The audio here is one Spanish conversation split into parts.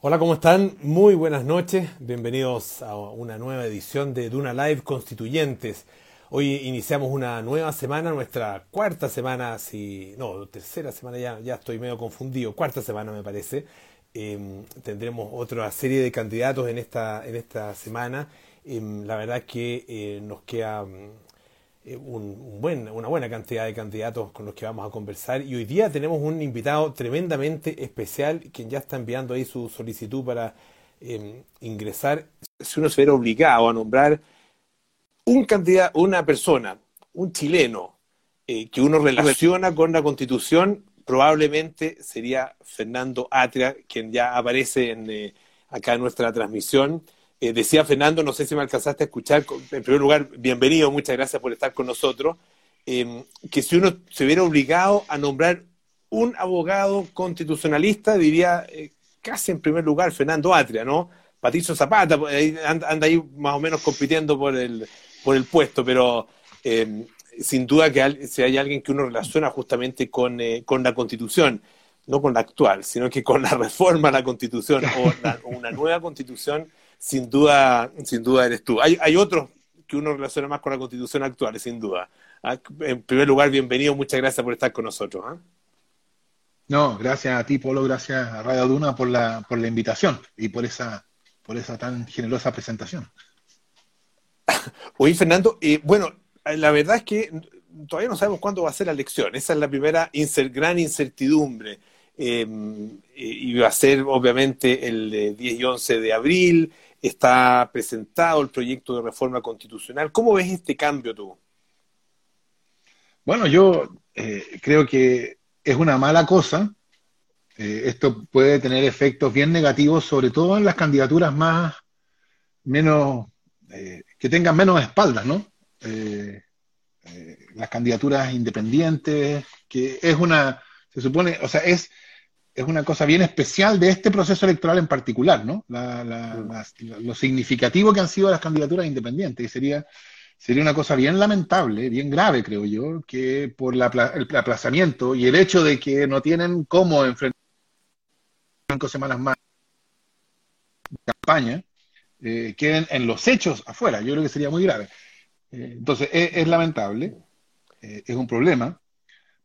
Hola, ¿cómo están? Muy buenas noches. Bienvenidos a una nueva edición de Duna Live Constituyentes. Hoy iniciamos una nueva semana, nuestra cuarta semana, si no, tercera semana ya, ya estoy medio confundido, cuarta semana me parece. Em, tendremos otra serie de candidatos en esta, en esta semana. Em, la verdad que eh, nos queda buen, una buena cantidad de candidatos con los que vamos a conversar y hoy día tenemos un invitado tremendamente especial quien ya está enviando ahí su solicitud para em, ingresar. Si uno se viera obligado a nombrar un candidato, una persona, un chileno eh, que uno relaciona con la constitución, probablemente sería Fernando Atria, quien ya aparece en, eh, acá en nuestra transmisión. Eh, decía Fernando, no sé si me alcanzaste a escuchar, en primer lugar, bienvenido, muchas gracias por estar con nosotros, em, que si uno se hubiera obligado a nombrar un abogado constitucionalista, diría eh, casi en primer lugar Fernando Atria, ¿no? Patricio Zapata, pues, anda, ahí más o menos compitiendo por el, por el puesto, pero em, sin duda que si hay alguien que uno relaciona justamente con, eh, con la constitución, no con la actual, sino que con la reforma a la constitución o una nueva constitución sin duda, sin duda eres tú. Hay, hay otros que uno relaciona más con la constitución actual, sin duda. Ah, en primer lugar, bienvenido, muchas gracias por estar con nosotros. ¿ah? No, gracias a ti, Polo, gracias a Radio Duna por la, por la invitación y por esa, por esa tan generosa presentación. Oye, Fernando, eh, bueno, la verdad es que todavía no sabemos cuándo va a ser la elección. Esa es la primera gran incertidumbre. Em, y va a ser obviamente el 10 y 11 de abril está presentado el proyecto de reforma constitucional. ¿Cómo ves este cambio tú? Bueno, yo eh, creo que es una mala cosa. Eh, esto puede tener efectos bien negativos, sobre todo en las candidaturas más, menos, eh, que tengan menos espaldas, ¿no? las candidaturas independientes, que es una, se supone, o sea, es es una cosa bien especial de este proceso electoral en particular, ¿no? lo significativo que han sido las candidaturas independientes. Y sería, sería una cosa bien lamentable, bien grave, creo yo, que por el aplazamiento y el hecho de que no tienen cómo enfrentar cinco semanas más de campaña, eh, queden en los hechos afuera. Yo creo que sería muy grave. Eh, entonces, es, lamentable, eh, es un problema.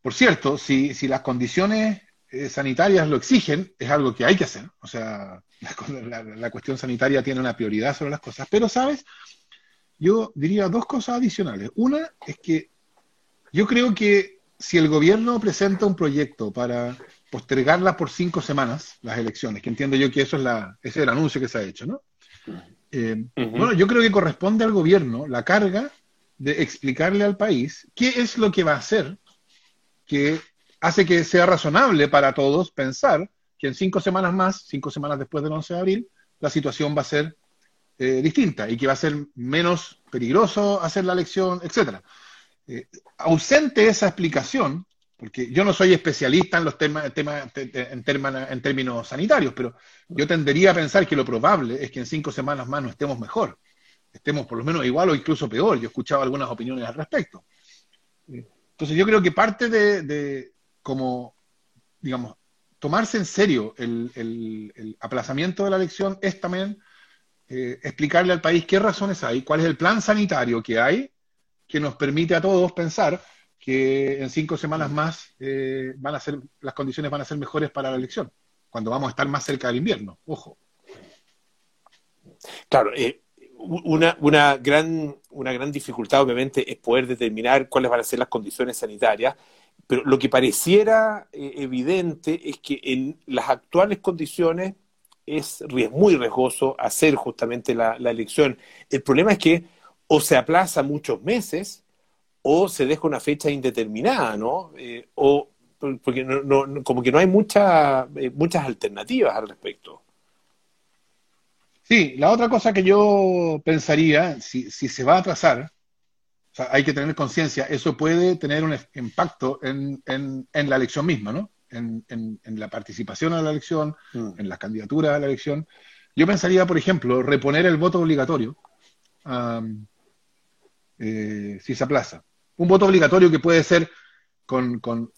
Por cierto, si, si las condiciones eh, sanitarias lo exigen, es algo que hay que hacer. O sea, la, cuestión sanitaria tiene una prioridad sobre las cosas. Pero, ¿sabes? Yo diría dos cosas adicionales. Una es que yo creo que si el gobierno presenta un proyecto para postergarla por cinco semanas, las elecciones, que entiendo yo que eso es, la, ese es el anuncio que se ha hecho, ¿no? Eh, bueno, yo creo que corresponde al gobierno la carga de explicarle al país qué es lo que va a hacer que hace que sea razonable para todos pensar que en cinco semanas más, cinco semanas después del 11 de abril, la situación va a ser eh, distinta y que va a ser menos peligroso hacer la elección, etcétera. Eh, ausente esa explicación, porque yo no soy especialista en los temas, en, términos sanitarios, pero yo tendería a pensar que lo probable es que en cinco semanas más no estemos mejor, estemos por lo menos igual o incluso peor. Yo he escuchado algunas opiniones al respecto. Eh, entonces yo creo que parte de, como, digamos, tomarse en serio el, aplazamiento de la elección es también eh, explicarle al país qué razones hay, cuál es el plan sanitario que hay que nos permite a todos pensar que en cinco semanas más eh, van a ser, las condiciones van a ser mejores para la elección, cuando vamos a estar más cerca del invierno, ojo. Claro, eh, una, una, gran, una gran dificultad obviamente es poder determinar cuáles van a ser las condiciones sanitarias pero lo que pareciera eh, evidente es que en las actuales condiciones es muy riesgoso hacer justamente la, elección. El problema es que o se aplaza muchos meses o se deja una fecha indeterminada, ¿no? Eh, o porque no, como que no hay mucha, eh, muchas alternativas al respecto. Sí, la otra cosa que yo pensaría, si, si se va a atrasar, o sea, hay que tener conciencia, eso puede tener un impacto en, la elección misma, ¿no? En, la participación a la elección, mm. en la candidatura a la elección. Yo pensaría, por ejemplo, reponer el voto obligatorio eh, si se aplaza. Un voto obligatorio que puede ser con, con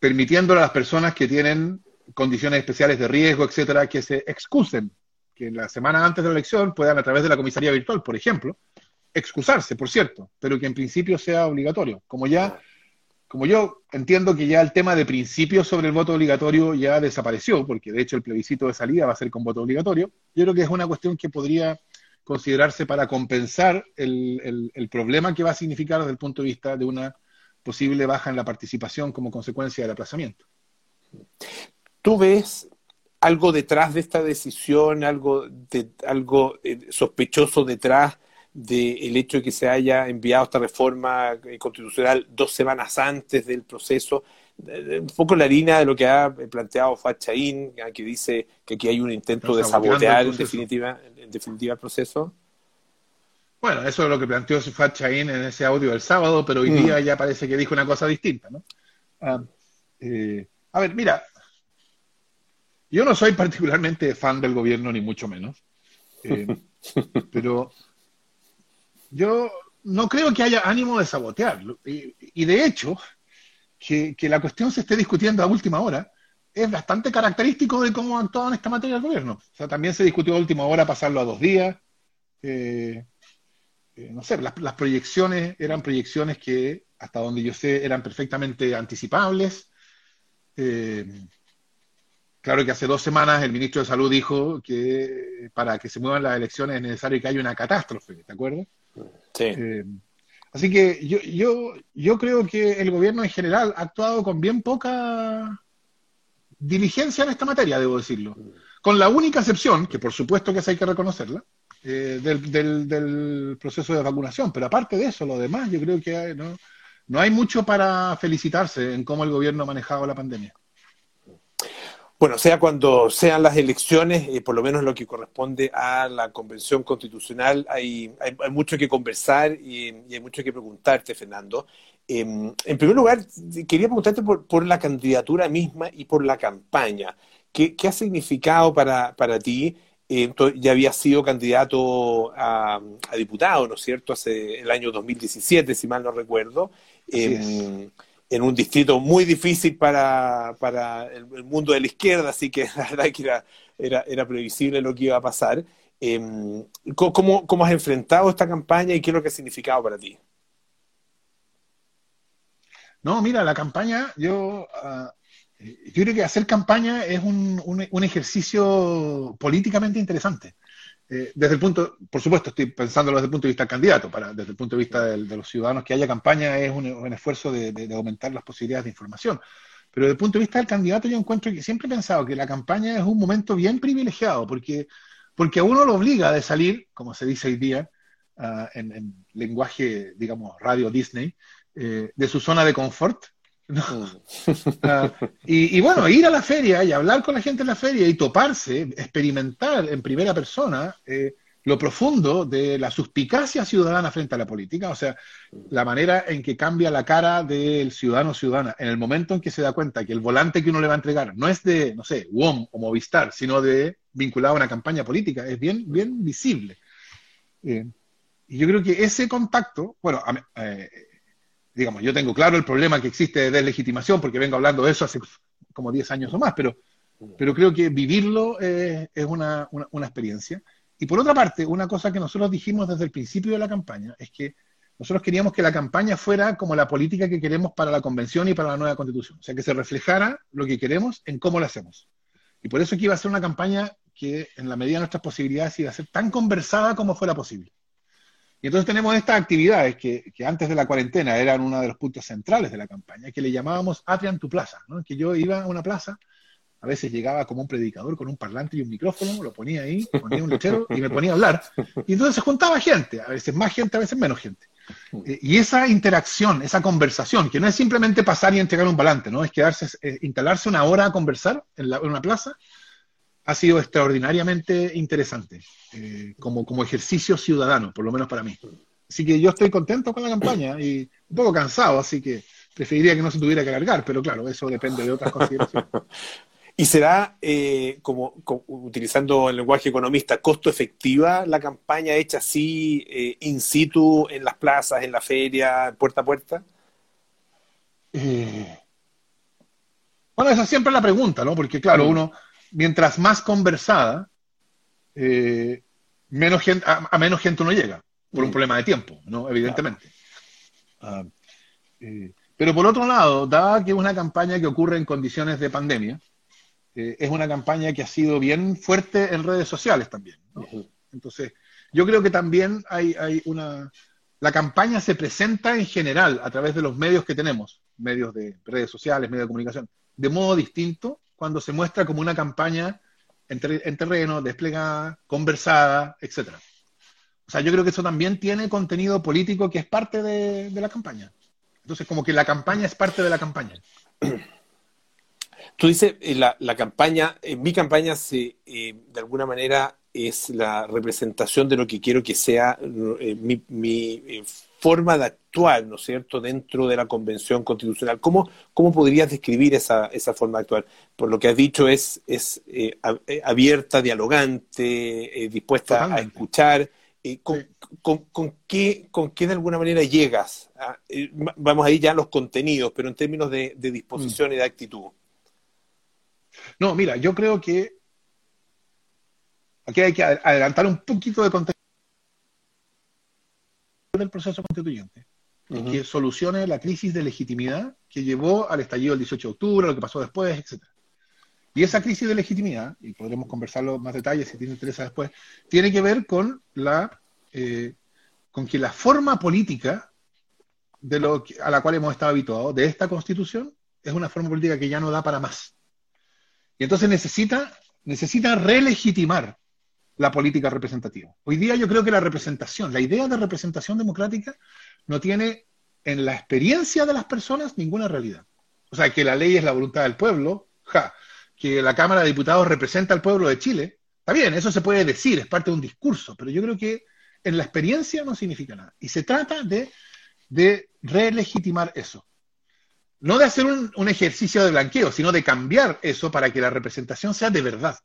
permitiéndole a las personas que tienen condiciones especiales de riesgo, etcétera, que se excusen, que en la semana antes de la elección puedan, a través de la comisaría virtual, por ejemplo, excusarse, por cierto, pero que en principio sea obligatorio. Como ya, como yo entiendo que ya el tema de principio sobre el voto obligatorio ya desapareció, porque de hecho el plebiscito de salida va a ser con voto obligatorio, yo creo que es una cuestión que podría considerarse para compensar el, el problema que va a significar desde el punto de vista de una posible baja en la participación como consecuencia del aplazamiento. ¿Tú ves algo detrás de esta decisión, algo, de, algo eh, sospechoso detrás del hecho de que se haya enviado esta reforma eh, constitucional dos semanas antes del proceso? Eh, un poco la línea de lo que ha planteado Fachaín, que dice que aquí hay un intento de sabotear en definitiva, en definitiva el proceso. Bueno, eso es lo que planteó Fachaín en ese audio del sábado, pero hoy mm. día ya parece que dijo una cosa distinta, ¿no? Ah, a ver, mira, yo no soy particularmente fan del gobierno, ni mucho menos. Eh, pero yo no creo que haya ánimo de sabotearlo. Y, de hecho, que, la cuestión se esté discutiendo a última hora es bastante característico de cómo ha actuado en esta materia el gobierno. O sea, también se discutió a última hora pasarlo a dos días. Eh, eh, no sé, las, las, proyecciones eran proyecciones que, hasta donde yo sé, eran perfectamente anticipables. Claro que hace dos semanas el ministro de Salud dijo que para que se muevan las elecciones es necesario que haya una catástrofe, ¿te acuerdas? Sí. Eh, así que yo, yo, yo creo que el gobierno en general ha actuado con bien poca diligencia en esta materia, debo decirlo. Con la única excepción, que por supuesto que hay que reconocerla, eh, del, del, proceso de vacunación. Pero aparte de eso, lo demás, yo creo que no, no hay mucho para felicitarse en cómo el gobierno ha manejado la pandemia. Bueno, sea cuando sean las elecciones, eh, por lo menos lo que corresponde a la Convención Constitucional, hay, hay, mucho que conversar y, hay mucho que preguntarte, Fernando. Em, en primer lugar, quería preguntarte por, la candidatura misma y por la campaña. ¿Qué, ha significado para, para ti? Eh, ya había sido candidato a, diputado, ¿no es cierto?, hace el año 2017, si mal no recuerdo en un distrito muy difícil para, para el, mundo de la izquierda, así que la verdad que era, era, previsible lo que iba a pasar. Eh, ¿cómo, ¿Cómo has enfrentado esta campaña y qué es lo que ha significado para ti? No, mira, la campaña, yo, uh, yo creo que hacer campaña es un, un ejercicio políticamente interesante. Eh, desde el punto, por supuesto, estoy pensándolo desde el punto de vista del candidato, para, desde el punto de vista de, los ciudadanos, que haya campaña es un, esfuerzo de, aumentar las posibilidades de información. Pero desde el punto de vista del candidato, yo encuentro que siempre he pensado que la campaña es un momento bien privilegiado, porque, porque a uno lo obliga de salir, como se dice hoy día, ah, en, lenguaje, digamos, radio Disney, eh, de su zona de confort Mm. Ah, y, bueno, ir a la feria y hablar con la gente en la feria y toparse, experimentar en primera persona eh, lo profundo de la suspicacia ciudadana frente a la política, o sea, la manera en que cambia la cara del ciudadano ciudadana en el momento en que se da cuenta que el volante que uno le va a entregar no es de, no sé, WOM o Movistar, sino de vinculado a una campaña política, es bien, bien visible. Eh, y yo creo que ese contacto, bueno, eh, digamos, yo tengo claro el problema que existe de deslegitimación, porque vengo hablando de eso hace como 10 años o más, pero, pero creo que vivirlo es una, una, experiencia. Y por otra parte, una cosa que nosotros dijimos desde el principio de la campaña es que nosotros queríamos que la campaña fuera como la política que queremos para la convención y para la nueva constitución, o sea, que se reflejara lo que queremos en cómo lo hacemos. Y por eso que iba a ser una campaña que en la medida de nuestras posibilidades iba a ser tan conversada como fuera posible. Y entonces tenemos estas actividades que, antes de la cuarentena eran uno de los puntos centrales de la campaña, que le llamábamos Atrian tu plaza, que yo iba a una plaza, a veces llegaba como un predicador con un parlante y un micrófono, lo ponía ahí, ponía un lechero y me ponía a hablar. Y entonces se juntaba gente, a veces más gente, a veces menos gente. Eh, y esa interacción, esa conversación, que no es simplemente pasar y entregar un balante, ¿no? Es quedarse, instalarse una hora a conversar en, en una plaza ha sido extraordinariamente interesante eh, como, como ejercicio ciudadano, por lo menos para mí. Así que yo estoy contento con la campaña y un poco cansado, así que preferiría que no se tuviera que alargar, pero claro, eso depende de otras consideraciones. ¿Y será, eh, como, utilizando el lenguaje economista, costo efectiva la campaña hecha así, eh, in situ, en las plazas, en la feria, puerta a puerta? Bueno, esa siempre es la pregunta, ¿no? Porque claro, mm. uno, mientras más conversada, eh, menos gente, a, menos gente uno llega, por un problema de tiempo, ¿no? Evidentemente. Ah, eh, pero por otro lado, dada que es una campaña que ocurre en condiciones de pandemia, eh, es una campaña que ha sido bien fuerte en redes sociales también. Entonces, yo creo que también hay, hay una... La campaña se presenta en general a través de los medios que tenemos, medios de redes sociales, medios de comunicación, de modo distinto cuando se muestra como una campaña en, terreno, desplegada, conversada, etcétera. O sea, yo creo que eso también tiene contenido político que es parte de, la campaña. Entonces, como que la campaña es parte de la campaña. Tú dices, eh, la, campaña, en mi campaña se, eh, de alguna manera es la representación de lo que quiero que sea eh, mi, mi eh, forma de actuar, ¿no es cierto?, dentro de la Convención Constitucional. ¿Cómo, cómo podrías describir esa, esa forma de actuar? Por lo que has dicho, es, es eh, abierta, dialogante, dispuesta a escuchar. Con, con, qué, ¿Con qué de alguna manera llegas? Ah, vamos a ir ya a los contenidos, pero en términos de, de disposición mm. y de actitud. No, mira, yo creo que Aquí hay que adelantar un poquito de contexto del proceso constituyente, que solucione la crisis de legitimidad que llevó al estallido del 18 de octubre, lo que pasó después, etc. Y esa crisis de legitimidad, y podremos conversarlo más detalles si tiene interés después, tiene que ver con la eh, con que la forma política de lo a la cual hemos estado habituados, de esta constitución, es una forma política que ya no da para más. Y entonces necesita, necesita relegitimar la política representativa. Hoy día yo creo que la representación, la idea de representación democrática no tiene en la experiencia de las personas ninguna realidad. O sea, que la ley es la voluntad del pueblo, ja, que la Cámara de Diputados representa al pueblo de Chile, está bien, eso se puede decir, es parte de un discurso, pero yo creo que en la experiencia no significa nada. Y se trata de, de relegitimar eso. No de hacer un, un ejercicio de blanqueo, sino de cambiar eso para que la representación sea de verdad.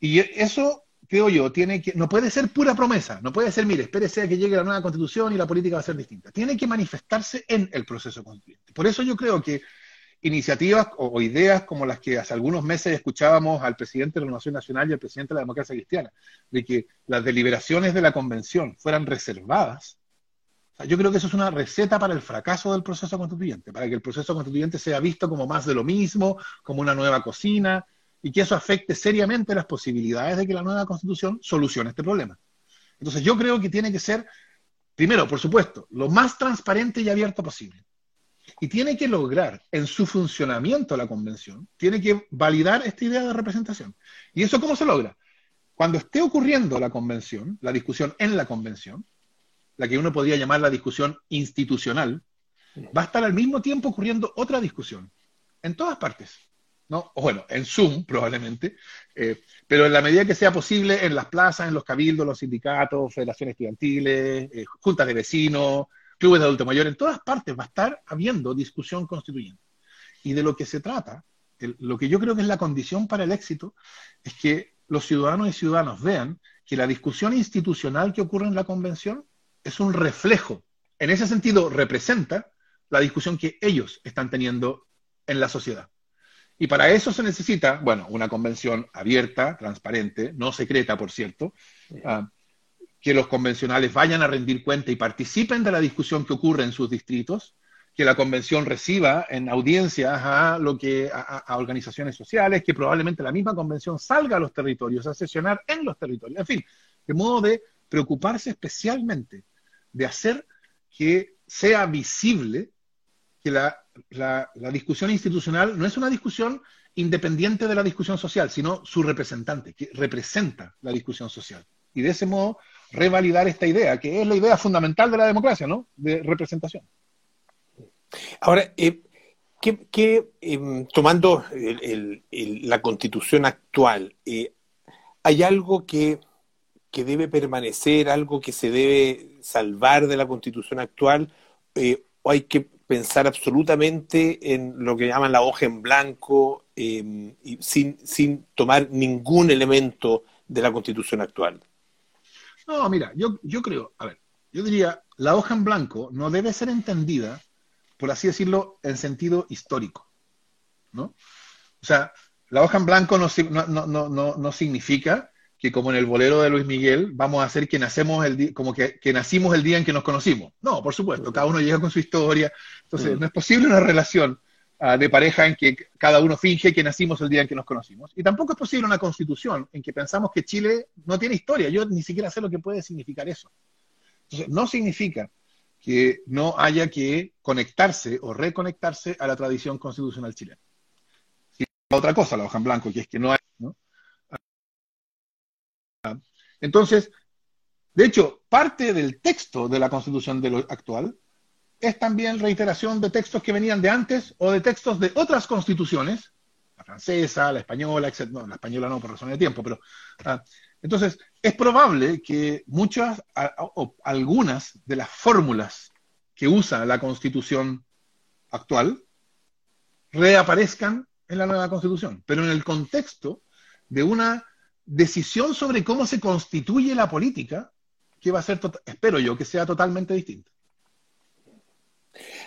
Y eso, creo yo, tiene que, no puede ser pura promesa, no puede ser, mire, espérese a que llegue la nueva constitución y la política va a ser distinta. Tiene que manifestarse en el proceso constituyente. Por eso yo creo que iniciativas o, ideas como las que hace algunos meses escuchábamos al presidente de la Nación Nacional y al presidente de la Democracia Cristiana, de que las deliberaciones de la convención fueran reservadas, yo creo que eso es una receta para el fracaso del proceso constituyente, para que el proceso constituyente sea visto como más de lo mismo, como una nueva cocina, y que eso afecte seriamente las posibilidades de que la nueva constitución solucione este problema. Entonces yo creo que tiene que ser, primero, por supuesto, lo más transparente y abierto posible. Y tiene que lograr en su funcionamiento la convención, tiene que validar esta idea de representación. ¿Y eso cómo se logra? Cuando esté ocurriendo la convención, la discusión en la convención, la que uno podría llamar la discusión institucional, va a estar al mismo tiempo ocurriendo otra discusión, en todas partes. ¿No? O bueno, en Zoom probablemente, eh, pero en la medida que sea posible en las plazas, en los cabildos, los sindicatos, federaciones estudiantiles, eh, juntas de vecinos, clubes de adulto mayor, en todas partes va a estar habiendo discusión constituyente. Y de lo que se trata, lo que yo creo que es la condición para el éxito, es que los ciudadanos y ciudadanas vean que la discusión institucional que ocurre en la convención es un reflejo, en ese sentido representa la discusión que ellos están teniendo en la sociedad. Y para eso se necesita, bueno, una convención abierta, transparente, no secreta, por cierto, ah, que los convencionales vayan a rendir cuenta y participen de la discusión que ocurre en sus distritos, que la convención reciba en audiencias a, lo que, a, organizaciones sociales, que probablemente la misma convención salga a los territorios, a sesionar en los territorios, en fin, de modo de preocuparse especialmente de hacer que sea visible que la la, discusión institucional no es una discusión independiente de la discusión social, sino su representante, que representa la discusión social. Y de ese modo, revalidar esta idea, que es la idea fundamental de la democracia, ¿no? De representación. Ahora, eh, ¿qué, em, tomando la constitución actual, eh, ¿hay algo que, que, debe permanecer, algo que se debe salvar de la constitución actual? Eh, ¿O hay que pensar absolutamente en lo que llaman la hoja en blanco, em, y sin, sin tomar ningún elemento de la constitución actual. No, mira, yo, yo creo, a ver, yo diría, la hoja en blanco no debe ser entendida, por así decirlo, en sentido histórico. ¿no? O sea, la hoja en blanco no, no, no, no, no significa que como en el bolero de Luis Miguel, vamos a hacer que nacemos el como que, que, nacimos el día en que nos conocimos. No, por supuesto, cada uno llega con su historia. Entonces, no es posible una relación uh, de pareja en que cada uno finge que nacimos el día en que nos conocimos. Y tampoco es posible una constitución en que pensamos que Chile no tiene historia. Yo ni siquiera sé lo que puede significar eso. Entonces, no significa que no haya que conectarse o reconectarse a la tradición constitucional chilena. Y otra cosa, la hoja en blanco, que es que no hay... ¿no? Entonces, de hecho, parte del texto de la constitución de lo actual es también reiteración de textos que venían de antes o de textos de otras constituciones, la francesa, la española, etc. No, la española no por razones de tiempo, pero... Ah, entonces, es probable que muchas o algunas de las fórmulas que usa la constitución actual reaparezcan en la nueva constitución, pero en el contexto de una decisión sobre cómo se constituye la política, que va a ser, espero yo, que sea totalmente distinta.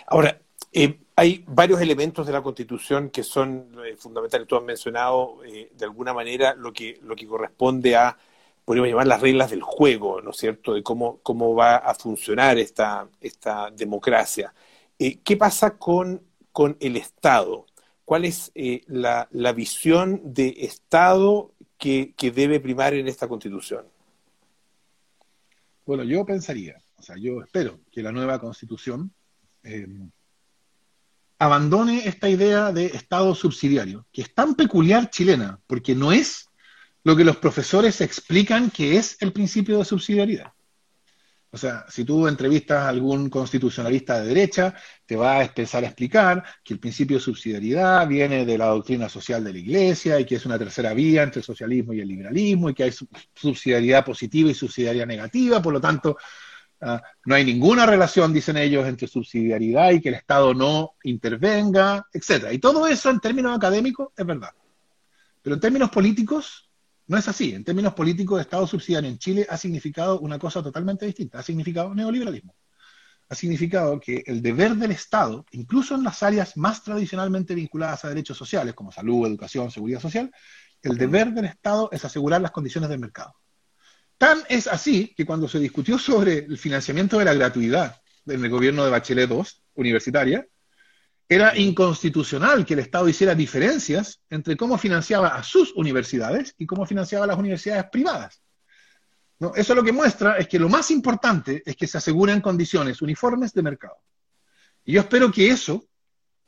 Ahora, eh, hay varios elementos de la Constitución que son eh, fundamentales. Tú has mencionado eh, de alguna manera lo que, lo que corresponde a, podríamos llamar las reglas del juego, ¿no es cierto?, de cómo, cómo va a funcionar esta, esta democracia. ¿Qué pasa con, con el Estado? ¿Cuál es la, la visión de Estado que, debe primar en esta constitución? Bueno, yo pensaría, o sea, yo espero que la nueva constitución eh, abandone esta idea de Estado subsidiario, que es tan peculiar chilena, porque no es lo que los profesores explican que es el principio de subsidiariedad. O sea, si tú entrevistas a algún constitucionalista de derecha, te va a empezar a explicar que el principio de subsidiariedad viene de la doctrina social de la Iglesia y que es una tercera vía entre el socialismo y el liberalismo y que hay subsidiariedad positiva y subsidiariedad negativa, por lo tanto, uh, no hay ninguna relación, dicen ellos, entre subsidiariedad y que el Estado no intervenga, etc. Y todo eso en términos académicos es verdad. Pero en términos políticos, no es así. En términos políticos, el Estado subsidiario en Chile ha significado una cosa totalmente distinta. Ha significado neoliberalismo. Ha significado que el deber del Estado, incluso en las áreas más tradicionalmente vinculadas a derechos sociales, como salud, educación, seguridad social, el deber del Estado es asegurar las condiciones del mercado. Tan es así que cuando se discutió sobre el financiamiento de la gratuidad en el gobierno de Bachelet II, universitaria, era inconstitucional que el Estado hiciera diferencias entre cómo financiaba a sus universidades y cómo financiaba a las universidades privadas. ¿No? Eso lo que muestra es que lo más importante es que se aseguren condiciones uniformes de mercado. Y yo espero que eso,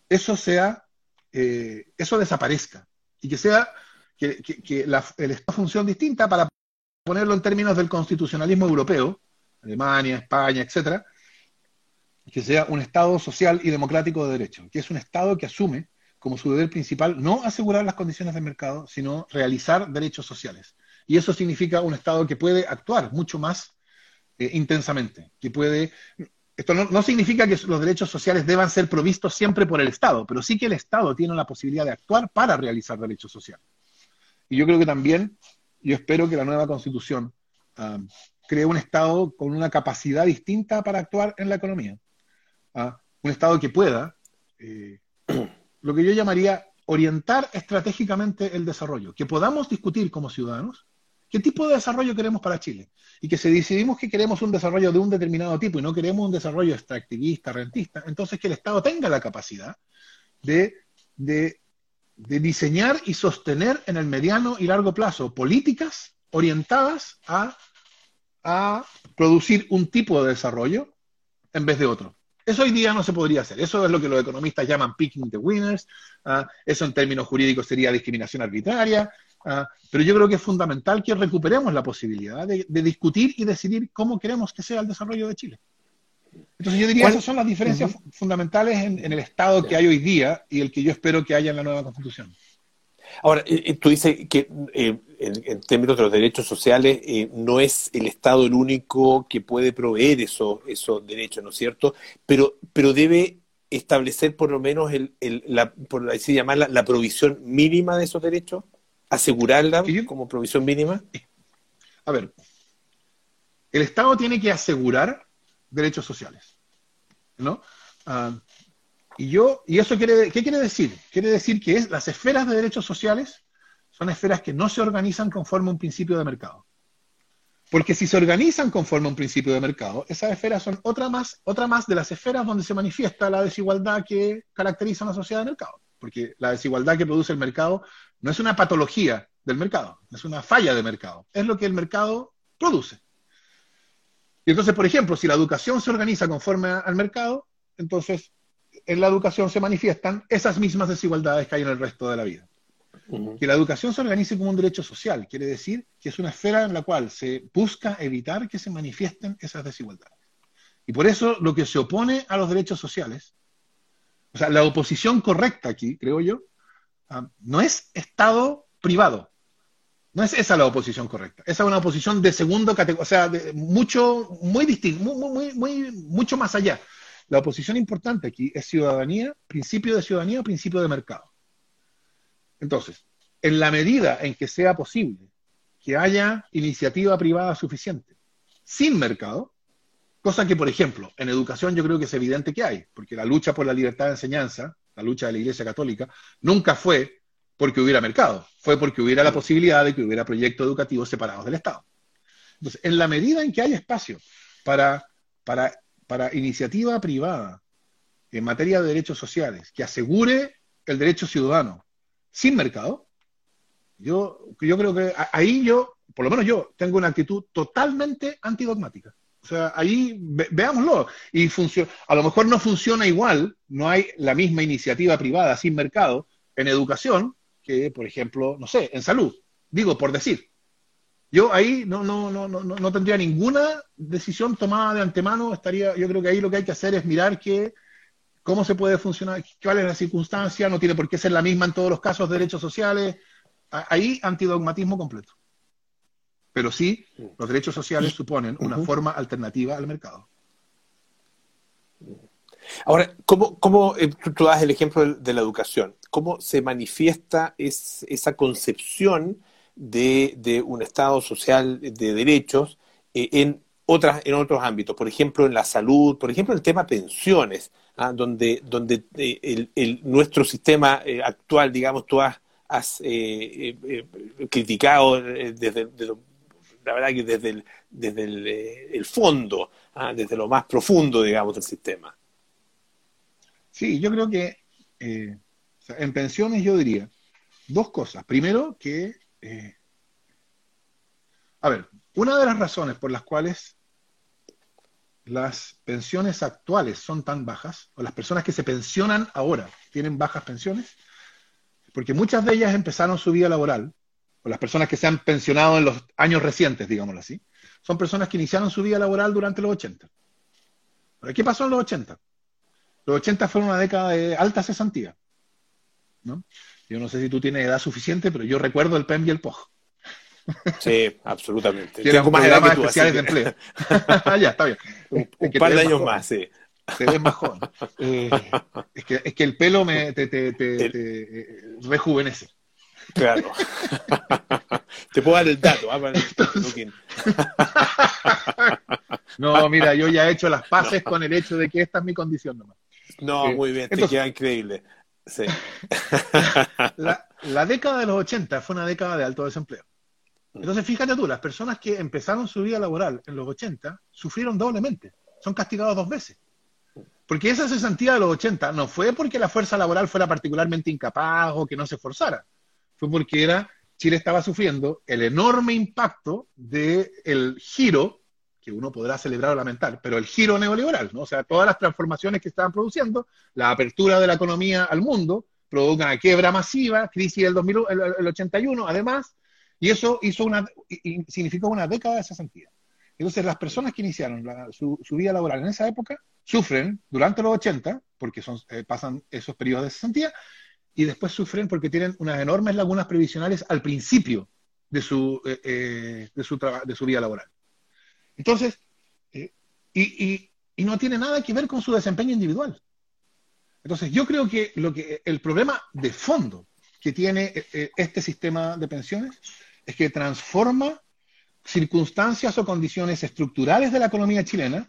eso sea, eh, eso desaparezca y que sea que, que, la, el funcione distinta para ponerlo en términos del constitucionalismo europeo, Alemania, España, etcétera, que sea un Estado social y democrático de derecho, que es un Estado que asume como su deber principal no asegurar las condiciones del mercado, sino realizar derechos sociales. Y eso significa un Estado que puede actuar mucho más eh, intensamente, que puede... Esto no, no, significa que los derechos sociales deban ser provistos siempre por el Estado, pero sí que el Estado tiene la posibilidad de actuar para realizar derechos sociales. Y yo creo que también, yo espero que la nueva Constitución uh, cree un Estado con una capacidad distinta para actuar en la economía a un Estado que pueda, eh, lo que yo llamaría orientar estratégicamente el desarrollo, que podamos discutir como ciudadanos qué tipo de desarrollo queremos para Chile y que si decidimos que queremos un desarrollo de un determinado tipo y no queremos un desarrollo extractivista, rentista, entonces que el Estado tenga la capacidad de, de, de diseñar y sostener en el mediano y largo plazo políticas orientadas a, a producir un tipo de desarrollo en vez de otro. Eso hoy día no se podría hacer. Eso es lo que los economistas llaman picking the winners. Uh, eso en términos jurídicos sería discriminación arbitraria. Uh, pero yo creo que es fundamental que recuperemos la posibilidad de, de, discutir y decidir cómo queremos que sea el desarrollo de Chile. Entonces yo diría que esas son las diferencias uh -huh. fundamentales en, en, el Estado que hay hoy día y el que yo espero que haya en la nueva Constitución. Ahora, tú dices que eh, en, en, términos de los derechos sociales eh, no es el Estado el único que puede proveer esos, esos derechos, ¿no es cierto? Pero, pero debe establecer por lo menos el, el, la, por así llamarla, la provisión mínima de esos derechos, asegurarla como provisión mínima. A ver, el Estado tiene que asegurar derechos sociales, ¿no? Uh, Y yo, y eso quiere, ¿qué quiere decir? Quiere decir que es, las esferas de derechos sociales son esferas que no se organizan conforme a un principio de mercado. Porque si se organizan conforme a un principio de mercado, esas esferas son otra más, otra más de las esferas donde se manifiesta la desigualdad que caracteriza una sociedad de mercado. Porque la desigualdad que produce el mercado no es una patología del mercado, es una falla de mercado, es lo que el mercado produce. Y entonces, por ejemplo, si la educación se organiza conforme al mercado, entonces en la educación se manifiestan esas mismas desigualdades que hay en el resto de la vida. Que la educación se organice como un derecho social, quiere decir que es una esfera en la cual se busca evitar que se manifiesten esas desigualdades. Y por eso lo que se opone a los derechos sociales, o sea, la oposición correcta aquí, creo yo, ah, no es Estado privado. No es esa la oposición correcta. Esa es una oposición de segundo categoría, o sea, de mucho, muy distinto, muy, muy, mucho más allá. La oposición importante aquí es ciudadanía, principio de ciudadanía, principio de mercado. Entonces, en la medida en que sea posible que haya iniciativa privada suficiente sin mercado, cosa que, por ejemplo, en educación yo creo que es evidente que hay, porque la lucha por la libertad de enseñanza, la lucha de la Iglesia Católica, nunca fue porque hubiera mercado, fue porque hubiera la posibilidad de que hubiera proyectos educativos separados del Estado. Entonces, en la medida en que haya espacio para, para, para iniciativa privada en materia de derechos sociales que asegure el derecho ciudadano sin mercado, yo, yo creo que ahí yo, por lo menos yo, tengo una actitud totalmente antidogmática. O sea, ahí veámoslo. Y a lo mejor no funciona igual, no hay la misma iniciativa privada sin mercado en educación, que, por ejemplo, no sé, en salud. Digo, por decir. Yo ahí no, no, no, no, no tendría ninguna decisión tomada de antemano. Estaría, yo creo que ahí lo que hay que hacer es mirar que, cómo se puede funcionar, cuál es la circunstancia, no tiene por qué ser la misma en todos los casos de derechos sociales. Ahí antidogmatismo completo. Pero sí, los derechos sociales suponen una forma alternativa al mercado. Ahora, ¿cómo, cómo eh, tú, das el ejemplo de, la educación? ¿Cómo se manifiesta esa concepción de, un Estado social de derechos eh, en, otras, en otros ámbitos? Por ejemplo, en la salud, por ejemplo, en el tema pensiones, ¿ah? donde, donde eh, el, nuestro sistema actual, digamos, tú has, criticado desde, la verdad que desde el, desde el, fondo, ¿ah? desde lo más profundo, digamos, del sistema. Sí, yo creo que eh, en pensiones yo diría dos cosas. Primero, que, eh, a ver, una de las razones por las cuales las pensiones actuales son tan bajas, o las personas que se pensionan ahora tienen bajas pensiones, porque muchas de ellas empezaron su vida laboral, o las personas que se han pensionado en los años recientes, digámoslo así, son personas que iniciaron su vida laboral durante los 80. ¿Qué pasó en los 80? Los 80 fueron una década de alta cesantía. ¿no? Yo no sé si tú tienes edad suficiente, pero yo recuerdo el PEM y el POG. Sí, absolutamente. Tengo más especiales de empleo. ya, está bien. Un, par de años más, sí. Te ves más joven. Eh, es, que, es, que, el pelo me, te, te, te, eh, rejuvenece. Claro. te puedo dar el dato. ¿ah? no, mira, yo ya he hecho las paces con el hecho de que esta es mi condición nomás. No, muy bien, te queda increíble. Sí. la, década de los 80 fue una década de alto desempleo. Entonces, fíjate tú, las personas que empezaron su vida laboral en los 80 sufrieron doblemente, son castigados dos veces. Porque esa cesantía de los 80 no fue porque la fuerza laboral fuera particularmente incapaz o que no se esforzara, fue porque era, Chile estaba sufriendo el enorme impacto del giro que uno podrá celebrar o lamentar, pero el giro neoliberal, ¿no? O sea, todas las transformaciones que estaban produciendo, la apertura de la economía al mundo, provoca una quiebra masiva, crisis del 2000, el, 81, además, y eso hizo una, significó una década de cesantía. Entonces, las personas que iniciaron su, vida laboral en esa época sufren durante los 80, porque son, eh, pasan esos periodos de cesantía, y después sufren porque tienen unas enormes lagunas previsionales al principio de su, eh, eh, de su, de su vida laboral. Entonces, eh, y, no tiene nada que ver con su desempeño individual. Entonces, yo creo que, lo que el problema de fondo que tiene eh, eh, este sistema de pensiones es que transforma circunstancias o condiciones estructurales de la economía chilena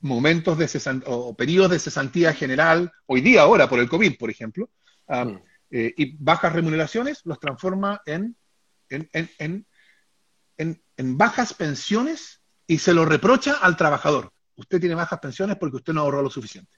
momentos de o periodos de cesantía general, hoy día ahora por el COVID, por ejemplo, ah, mm. eh, y bajas remuneraciones, los transforma en, en, en, bajas pensiones y se lo reprocha al trabajador. Usted tiene bajas pensiones porque usted no ahorró lo suficiente.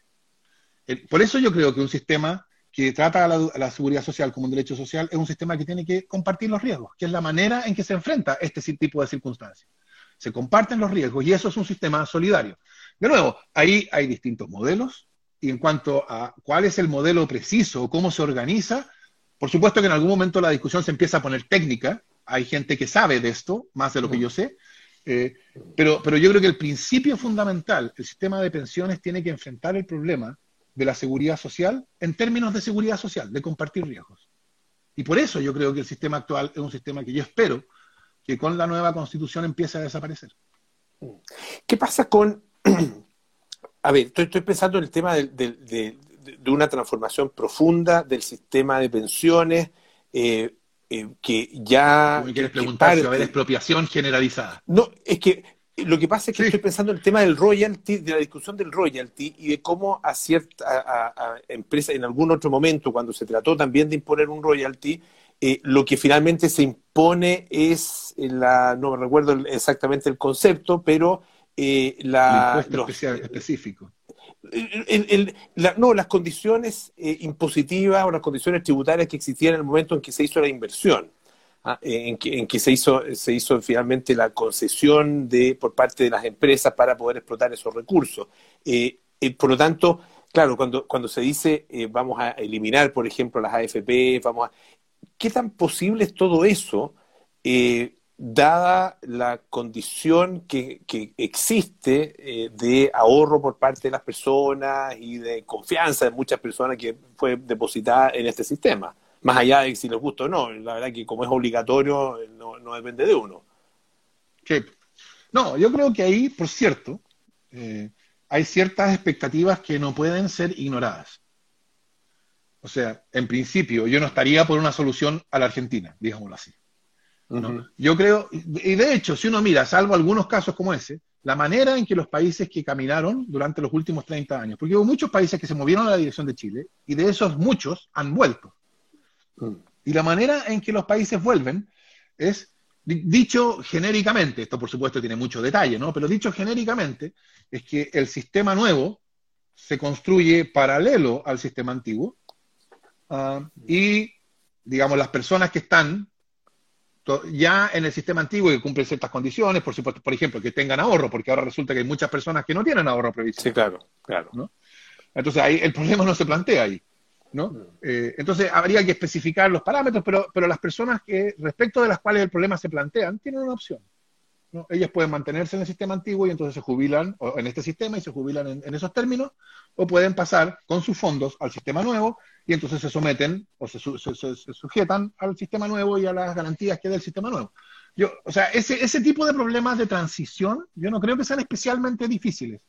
Por eso yo creo que un sistema que trata a la, seguridad social como un derecho social es un sistema que tiene que compartir los riesgos, que es la manera en que se enfrenta este tipo de circunstancias. Se comparten los riesgos y eso es un sistema solidario. De nuevo, ahí hay distintos modelos y en cuanto a cuál es el modelo preciso, cómo se organiza, por supuesto que en algún momento la discusión se empieza a poner técnica, hay gente que sabe de esto, más de lo que yo sé, eh, pero, pero yo creo que el principio fundamental, el sistema de pensiones tiene que enfrentar el problema de la seguridad social en términos de seguridad social, de compartir riesgos. Y por eso yo creo que el sistema actual es un sistema que yo espero que con la nueva constitución empiece a desaparecer. ¿Qué pasa con... A ver, estoy, pensando en el tema de, una transformación profunda del sistema de pensiones eh, eh, que ya... ¿Me quieres preguntar si va a haber expropiación generalizada? No, es que lo que pasa es que estoy pensando en el tema del royalty, de la discusión del royalty y de cómo a cierta empresa en algún otro momento, cuando se trató también de imponer un royalty, eh, lo que finalmente se impone es la, no me recuerdo exactamente el concepto, pero eh, la, los, específico. no, las condiciones eh, impositivas o las condiciones tributarias que existían en el momento en que se hizo la inversión. Ah, en, que, se hizo se hizo finalmente la concesión de por parte de las empresas para poder explotar esos recursos. Eh, eh, por lo tanto, claro, cuando, cuando se dice eh, vamos a eliminar, por ejemplo, las AFP, vamos a... ¿Qué tan posible es todo eso, dada la condición que, que existe de ahorro por parte de las personas y de confianza de muchas personas que fue depositada en este sistema? Más allá de si les gusta o no. La verdad que como es obligatorio, no, depende de uno. No, yo creo que ahí, por cierto, eh, hay ciertas expectativas que no pueden ser ignoradas. O sea, en principio, yo no estaría por una solución a la Argentina, digámoslo así. Yo creo, y de hecho, si uno mira, salvo algunos casos como ese, la manera en que los países que caminaron durante los últimos 30 años, porque hubo muchos países que se movieron a la dirección de Chile, y de esos muchos han vuelto. Y la manera en que los países vuelven es, dicho genéricamente, esto por supuesto tiene mucho detalle, ¿no? Pero dicho genéricamente, es que el sistema nuevo se construye paralelo al sistema antiguo ah, y, digamos, las personas que están ya en el sistema antiguo y que cumplen ciertas condiciones, por supuesto, por ejemplo, que tengan ahorro, porque ahora resulta que hay muchas personas que no tienen ahorro previsto. Sí, claro, claro. Entonces ahí el problema no se plantea ahí. ¿No? Eh, entonces habría que especificar los parámetros, pero, pero las personas que, respecto de las cuales el problema se plantean, tienen una opción. ¿no? Ellas pueden mantenerse en el sistema antiguo y entonces se jubilan o en este sistema y se jubilan en, esos términos, o pueden pasar con sus fondos al sistema nuevo y entonces se someten o se, sujetan al sistema nuevo y a las garantías que da el sistema nuevo. Yo, o sea, ese, ese tipo de problemas de transición, yo no creo que sean especialmente difíciles.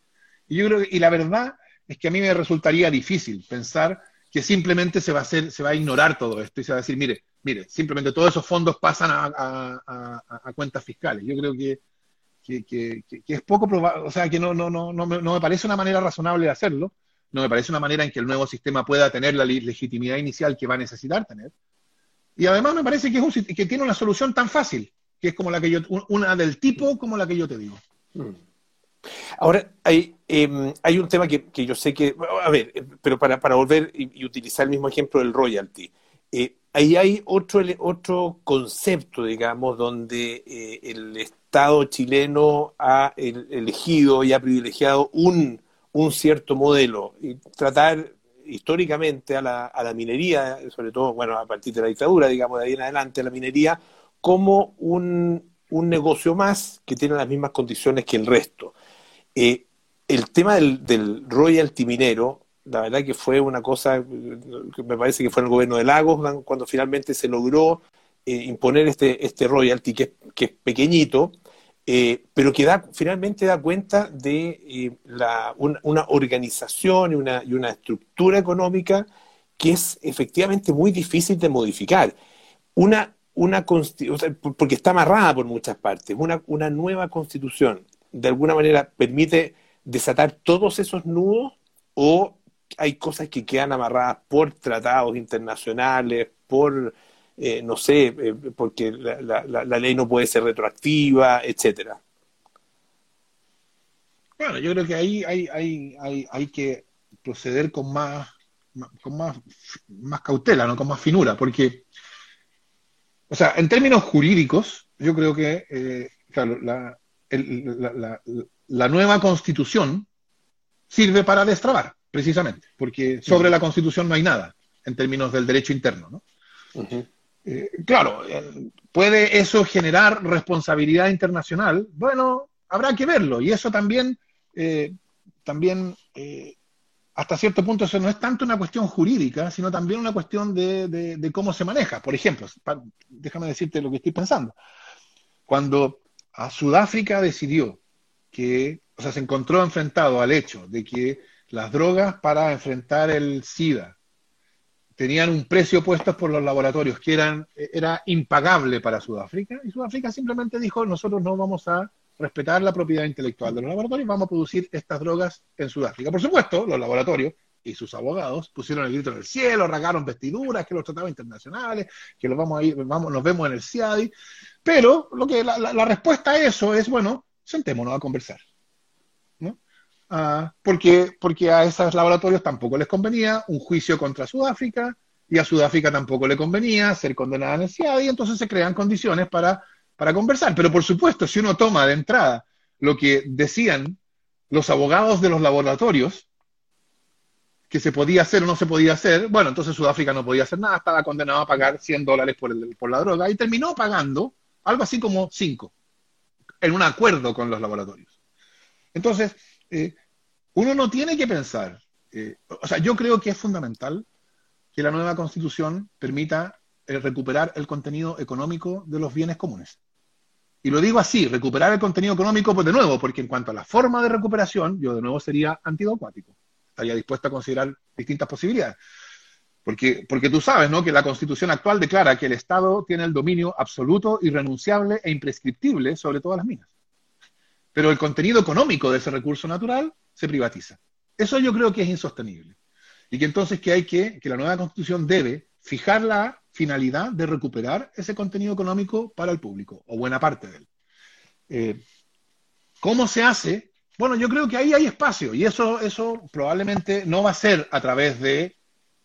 Y yo creo y la verdad es que a mí me resultaría difícil pensar que simplemente se va a hacer, se va a ignorar todo esto y se va a decir, mire, mire, simplemente todos esos fondos pasan a, cuentas fiscales. Yo creo que, que, es poco probable, o sea, que no, no, no, no, me, parece una manera razonable de hacerlo, no me parece una manera en que el nuevo sistema pueda tener la legitimidad inicial que va a necesitar tener. Y además me parece que, es un, que tiene una solución tan fácil, que es como la que yo, una del tipo como la que yo te digo. Mm. Ahora, hay, em, hay un tema que, yo sé que, a ver, eh, pero para, para volver y, utilizar el mismo ejemplo del royalty, eh, ahí hay otro, otro concepto, digamos, donde eh, el Estado chileno ha elegido y ha privilegiado un, un cierto modelo y tratar históricamente a la, a la minería, sobre todo, bueno, a partir de la dictadura, digamos, de ahí en adelante, a la minería, como un, un negocio más que tiene las mismas condiciones que el resto. Eh, el tema del, royalty minero, la verdad que fue una cosa, que me parece que fue en el gobierno de Lagos cuando finalmente se logró eh, imponer este, este royalty que, es pequeñito, eh, pero que da, finalmente da cuenta de la, una organización y una, y una estructura económica que es efectivamente muy difícil de modificar. Una, una porque está amarrada por muchas partes, una, una nueva constitución de alguna manera permite desatar todos esos nudos o hay cosas que quedan amarradas por tratados internacionales, por, eh, no sé, eh, porque la, ley no puede ser retroactiva, etcétera. Bueno, yo creo que ahí hay, hay, hay, hay que proceder con más, con más, más cautela, ¿no? con más finura, porque, o sea, en términos jurídicos, yo creo que, eh, claro, la, la, la, nueva constitución sirve para destrabar, precisamente, porque sobre la constitución no hay nada en términos del derecho interno. ¿no? Eh, claro, eh, ¿puede eso generar responsabilidad internacional? Bueno, habrá que verlo, y eso también, eh, también hasta cierto punto, eso no es tanto una cuestión jurídica, sino también una cuestión de, de cómo se maneja. Por ejemplo, déjame decirte lo que estoy pensando. Cuando a Sudáfrica decidió que, o sea, se encontró enfrentado al hecho de que las drogas para enfrentar el SIDA tenían un precio puesto por los laboratorios que eran, era impagable para Sudáfrica, y Sudáfrica simplemente dijo, nosotros no vamos a respetar la propiedad intelectual de los laboratorios, vamos a producir estas drogas en Sudáfrica. Por supuesto, los laboratorios y sus abogados pusieron el grito en el cielo, ragaron vestiduras, que los tratados internacionales, que los vamos a ir, vamos, nos vemos en el CIADI, pero lo que la, respuesta a eso es, bueno, sentémonos a conversar. ¿no? Ah, porque, porque a esos laboratorios tampoco les convenía un juicio contra Sudáfrica y a Sudáfrica tampoco le convenía ser condenada en el CIADI, entonces se crean condiciones para, para conversar. Pero por supuesto, si uno toma de entrada lo que decían los abogados de los laboratorios, que se podía hacer o no se podía hacer, bueno, entonces Sudáfrica no podía hacer nada, estaba condenado a pagar 100 dólares por, el, por la droga y terminó pagando algo así como cinco, en un acuerdo con los laboratorios. Entonces, eh, uno no tiene que pensar, eh, o sea, yo creo que es fundamental que la nueva constitución permita eh, recuperar el contenido económico de los bienes comunes. Y lo digo así, recuperar el contenido económico, pues de nuevo, porque en cuanto a la forma de recuperación, yo de nuevo sería antidocuático. Estaría dispuesto a considerar distintas posibilidades. Porque, porque tú sabes, ¿no? Que la constitución actual declara que el Estado tiene el dominio absoluto, irrenunciable e imprescriptible sobre todas las minas. Pero el contenido económico de ese recurso natural se privatiza. Eso yo creo que es insostenible. Y que entonces que hay que, que la nueva constitución debe fijar la finalidad de recuperar ese contenido económico para el público, o buena parte de él. Eh, ¿Cómo se hace? Bueno, yo creo que ahí hay espacio, y eso, eso probablemente no va a ser a través de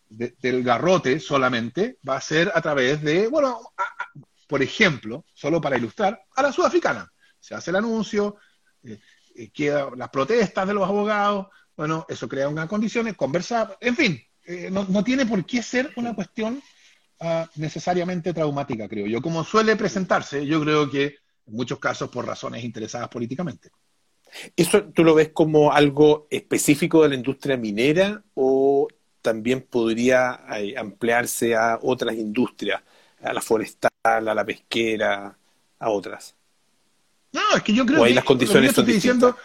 del garrote solamente va a ser a través de, bueno, por ejemplo, solo para ilustrar, a la sudafricana. Se hace el anuncio, eh, eh, queda las protestas de los abogados, bueno, eso crea unas condiciones, conversar, en fin, eh, no, no, tiene por qué ser una cuestión ah, necesariamente traumática, creo yo. Como suele presentarse, yo creo que en muchos casos por razones interesadas políticamente. ¿Eso tú lo ves como algo específico de la industria minera o también podría eh, ampliarse a otras industrias, a la forestal, a la pesquera, a otras. No, es que yo creo que las condiciones estoy diciendo,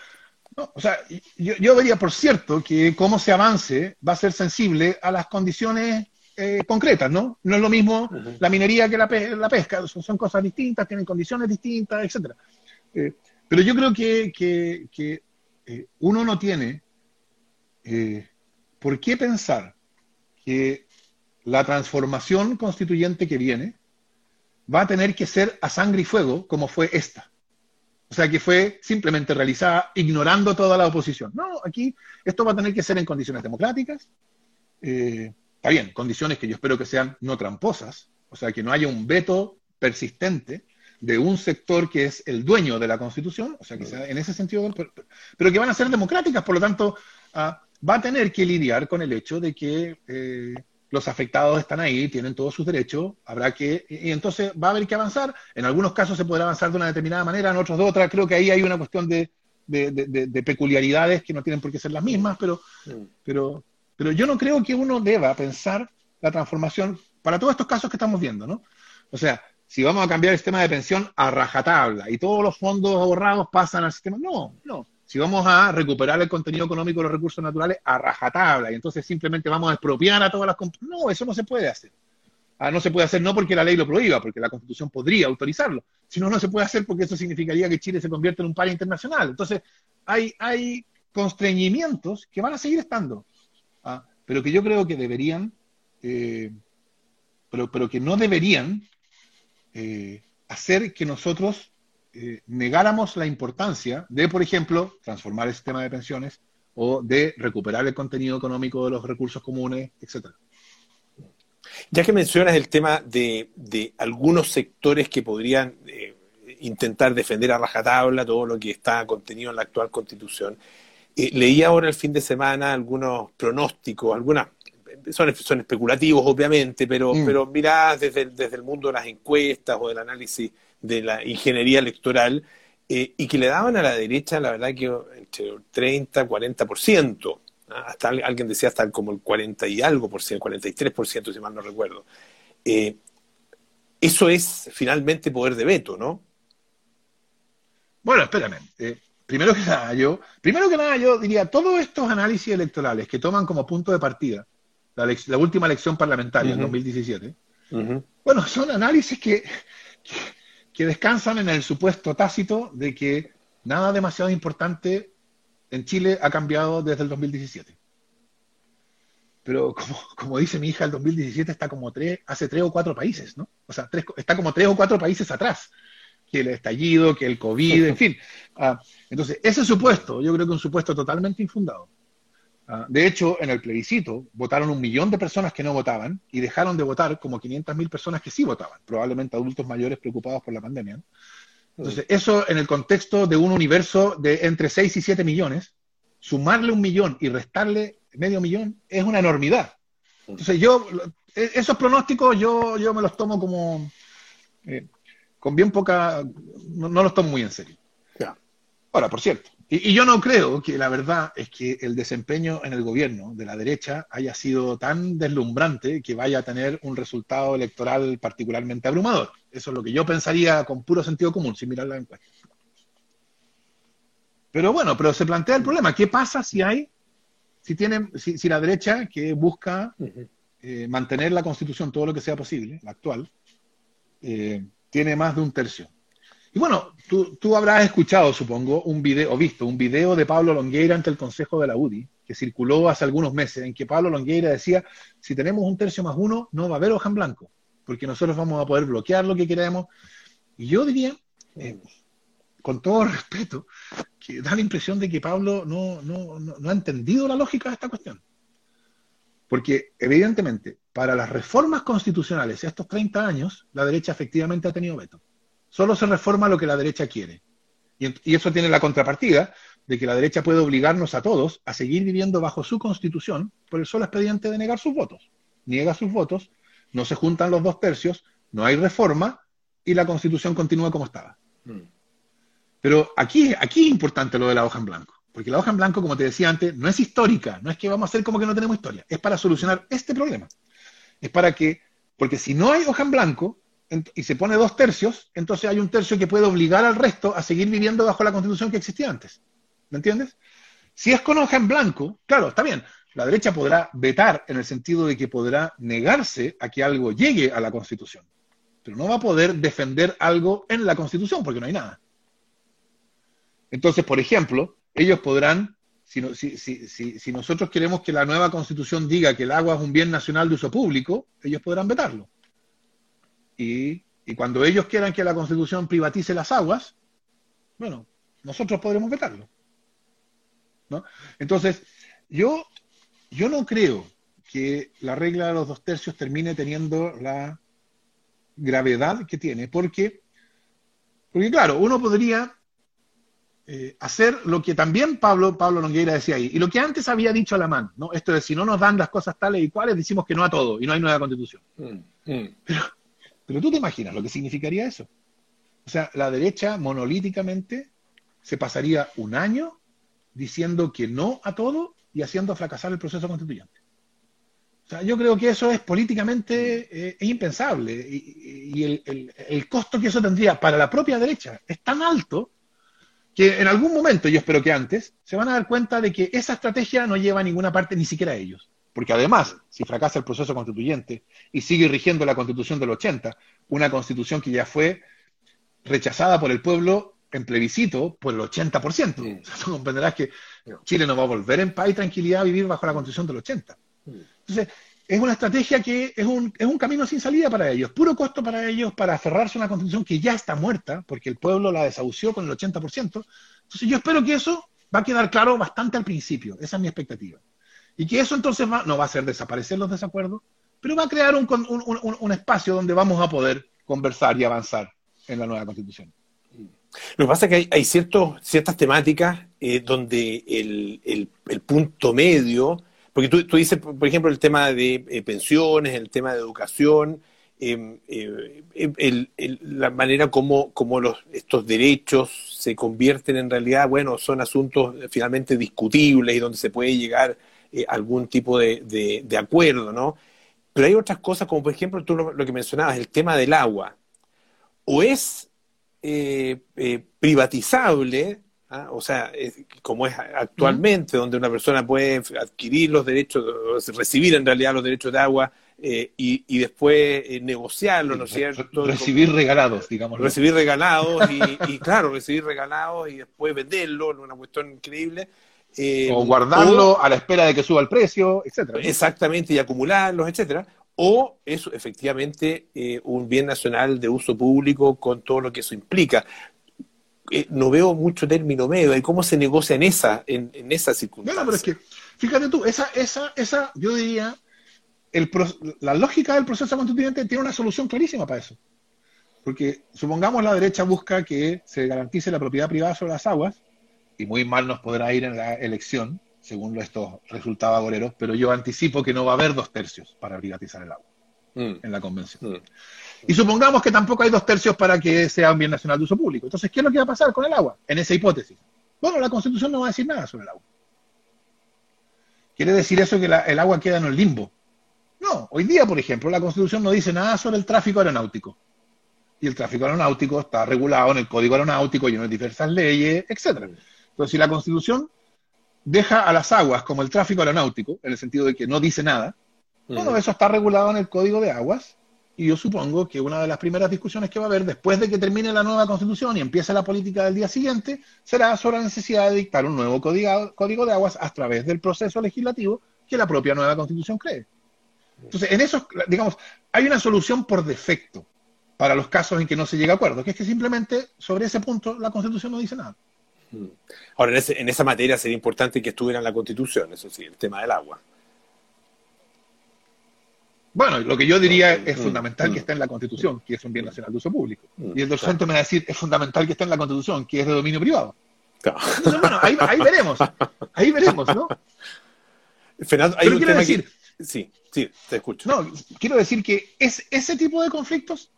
o sea, yo, vería por cierto que cómo se avance va a ser sensible a las condiciones eh, concretas, ¿no? No es lo mismo la minería que la, pesca, son, cosas distintas, tienen condiciones distintas, etcétera. Eh, pero yo creo que, que, uno no tiene ¿por qué pensar que la transformación constituyente que viene va a tener que ser a sangre y fuego como fue esta? O sea, que fue simplemente realizada ignorando toda la oposición. No, aquí esto va a tener que ser en condiciones democráticas. Eh, está bien, condiciones que yo espero que sean no tramposas, o sea, que no haya un veto persistente de un sector que es el dueño de la Constitución, o sea, que sea en ese sentido, pero, que van a ser democráticas, por lo tanto, ah, va a tener que lidiar con el hecho de que eh, los afectados están ahí, tienen todos sus derechos, habrá que, y, entonces va a haber que avanzar. En algunos casos se podrá avanzar de una determinada manera, en otros de otra. Creo que ahí hay una cuestión de, peculiaridades que no tienen por qué ser las mismas, pero, pero, pero yo no creo que uno deba pensar la transformación para todos estos casos que estamos viendo, ¿no? O sea, si vamos a cambiar el sistema de pensión a rajatabla y todos los fondos ahorrados pasan al sistema, no, no si vamos a recuperar el contenido económico de los recursos naturales a rajatabla y entonces simplemente vamos a expropiar a todas las no, eso no se puede hacer. Ah, no se puede hacer no porque la ley lo prohíba, porque la Constitución podría autorizarlo, sino no se puede hacer porque eso significaría que Chile se convierte en un par internacional. Entonces, hay, hay, constreñimientos que van a seguir estando, ¿ah? pero que yo creo que deberían, eh, pero, pero, que no deberían eh, hacer que nosotros eh, negáramos la importancia de, por ejemplo, transformar el sistema de pensiones o de recuperar el contenido económico de los recursos comunes, etcétera. Ya que mencionas el tema de, de algunos sectores que podrían eh, intentar defender a rajatabla todo lo que está contenido en la actual constitución, eh, leí ahora el fin de semana algunos pronósticos, algunas son, son especulativos obviamente, pero, mm. pero mirá desde, desde el mundo de las encuestas o del análisis de la ingeniería electoral, eh, y que le daban a la derecha, la verdad que entre 30, 40%, hasta alguien decía hasta como el 40 y algo por ciento, 43% si mal no recuerdo. Eh, eso es finalmente poder de veto, ¿no? Bueno, espérame. Eh, primero que nada, yo, primero que nada, yo diría, todos estos análisis electorales que toman como punto de partida la, última elección parlamentaria en 2017, bueno, son análisis que, que descansan en el supuesto tácito de que nada demasiado importante en Chile ha cambiado desde el 2017. Pero como, dice mi hija, el 2017 está como tres, hace tres o cuatro países, ¿no? O sea, está como tres o cuatro países atrás. Que el estallido, que el COVID, en fin. Ah, entonces, ese supuesto, yo creo que es un supuesto totalmente infundado. Ah, de hecho, en el plebiscito votaron un millón de personas que no votaban y dejaron de votar como 500.000 personas que sí votaban, probablemente adultos mayores preocupados por la pandemia. Entonces, eso en el contexto de un universo de entre 6 y 7 millones, sumarle un millón y restarle medio millón es una enormidad. Entonces, yo, e, esos pronósticos yo, yo me los tomo como, eh, con bien poca, no, los tomo muy en serio. Ahora, por cierto, y, yo no creo que la verdad es que el desempeño en el gobierno de la derecha haya sido tan deslumbrante que vaya a tener un resultado electoral particularmente abrumador. Eso es lo que yo pensaría con puro sentido común, sin mirar la encuesta. Pero bueno, pero se plantea el problema. ¿Qué pasa si hay, si tienen, si, la derecha que busca eh, mantener la constitución todo lo que sea posible, la actual, eh, tiene más de un tercio? Y bueno, tú, habrás escuchado, supongo, un video, o visto un video de Pablo Longueira ante el Consejo de la UDI, que circuló hace algunos meses, en que Pablo Longueira decía, si tenemos un tercio más uno, no va a haber hoja en blanco, porque nosotros vamos a poder bloquear lo que queremos. Y yo diría, eh, con todo respeto, que da la impresión de que Pablo no, no, ha entendido la lógica de esta cuestión. Porque, evidentemente, para las reformas constitucionales estos 30 años, la derecha efectivamente ha tenido veto. Solo se reforma lo que la derecha quiere. Y, eso tiene la contrapartida de que la derecha puede obligarnos a todos a seguir viviendo bajo su constitución por el solo expediente de negar sus votos. Niega sus votos, no se juntan los dos tercios, no hay reforma y la constitución continúa como estaba. Mm. Pero aquí, aquí es importante lo de la hoja en blanco, porque la hoja en blanco, como te decía antes, no es histórica, no es que vamos a hacer como que no tenemos historia, es para solucionar este problema. Es para que, porque si no hay hoja en blanco, y se pone dos tercios, entonces hay un tercio que puede obligar al resto a seguir viviendo bajo la constitución que existía antes. ¿Me entiendes? Si es con hoja en blanco, claro, está bien. La derecha podrá vetar en el sentido de que podrá negarse a que algo llegue a la constitución, pero no va a poder defender algo en la constitución porque no hay nada. Entonces, por ejemplo, ellos podrán, si, si nosotros queremos que la nueva constitución diga que el agua es un bien nacional de uso público, ellos podrán vetarlo y, cuando ellos quieran que la Constitución privatice las aguas, bueno, nosotros podremos vetarlo. ¿no? Entonces, yo, yo no creo que la regla de los dos tercios termine teniendo la gravedad que tiene, porque, porque claro, uno podría eh, hacer lo que también Pablo, Pablo Longueira decía ahí, y lo que antes había dicho Alamán, ¿no? Esto de si no nos dan las cosas tales y cuales, decimos que no a todo, y no hay nueva constitución. Mm, mm. Pero, pero tú te imaginas lo que significaría eso. O sea, la derecha monolíticamente se pasaría un año diciendo que no a todo y haciendo fracasar el proceso constituyente. O sea, yo creo que eso es políticamente eh, impensable y, el, costo que eso tendría para la propia derecha es tan alto que en algún momento, yo espero que antes, se van a dar cuenta de que esa estrategia no lleva a ninguna parte, ni siquiera a ellos. Porque además, si fracasa el proceso constituyente y sigue rigiendo la constitución del 80, una constitución que ya fue rechazada por el pueblo en plebiscito por el 80%. Mm. O sea, tú comprenderás que Chile no va a volver en paz y tranquilidad a vivir bajo la constitución del 80%. Mm. Entonces, es una estrategia que es un, es un camino sin salida para ellos, puro costo para ellos para aferrarse a una constitución que ya está muerta, porque el pueblo la desahució con el 80%. Entonces, yo espero que eso va a quedar claro bastante al principio, esa es mi expectativa. Y que eso entonces no va a hacer desaparecer los desacuerdos, pero va a crear un, un, un espacio donde vamos a poder conversar y avanzar en la nueva constitución. Lo que pasa es que hay, ciertas temáticas eh, donde el, punto medio, porque tú, dices, por ejemplo, el tema de eh, pensiones, el tema de educación, em, eh, la manera como, como los, estos derechos se convierten en realidad, bueno, son asuntos finalmente discutibles y donde se puede llegar a algún tipo de, acuerdo, ¿no? Pero hay otras cosas, como por ejemplo tú lo que mencionabas, el tema del agua. O es eh, eh, privatizable, ¿ah? o sea, como es actualmente, donde una persona puede adquirir los derechos, recibir en realidad los derechos de agua eh, y, después negociarlos, ¿no es cierto? Recibir regalados, digamos. Recibir regalados y, claro, recibir regalados y después venderlo, una cuestión increíble. O guardarlo a la espera de que suba el precio, etcétera. Exactamente, y acumularlos, etcétera o es efectivamente eh, un bien nacional de uso público con todo lo que eso implica. Eh, no veo mucho término medio. ¿Y cómo se negocia en esa, en, en esa circunstancia? pero es que, fíjate tú, esa, esa, esa, yo diría, el, la lógica del proceso constituyente tiene una solución clarísima para eso. Porque supongamos la derecha busca que se garantice la propiedad privada sobre las aguas, y muy mal nos podrá ir en la elección, según estos resultados agoreros, pero yo anticipo que no va a haber dos tercios para privatizar el agua mm. en la convención. Mm. Y supongamos que tampoco hay dos tercios para que sea un bien nacional de uso público. Entonces, ¿qué es lo que va a pasar con el agua en esa hipótesis? Bueno, la Constitución no va a decir nada sobre el agua. ¿Quiere decir eso que el agua queda en el limbo? No, hoy día, por ejemplo, la Constitución no dice nada sobre el tráfico aeronáutico. Y el tráfico aeronáutico está regulado en el Código Aeronáutico y en diversas leyes, etc. Entonces, si la Constitución deja a las aguas como el tráfico aeronáutico, en el sentido de que no dice nada, todo eso está regulado en el Código de Aguas, y yo supongo que una de las primeras discusiones que va a haber después de que termine la nueva constitución y empiece la política del día siguiente, será sobre la necesidad de dictar un nuevo código, de aguas a través del proceso legislativo que la propia nueva constitución cree. Entonces, en eso, digamos, hay una solución por defecto para los casos en que no se llega a acuerdo, que es que simplemente sobre ese punto la constitución no dice nada. Mm. Ahora, en, esa materia sería importante que estuviera en la Constitución, eso sí, el tema del agua. Bueno, lo que yo diría es mm. fundamental que mm. esté en la Constitución, que es un bien nacional de uso público. Y el docente me va a decir, es fundamental que esté en la Constitución, que es de dominio privado. bueno, ahí, veremos, ahí veremos, ¿no? Fernando, hay quiero decir, Sí, sí, te escucho. No, quiero decir que es, ese tipo de conflictos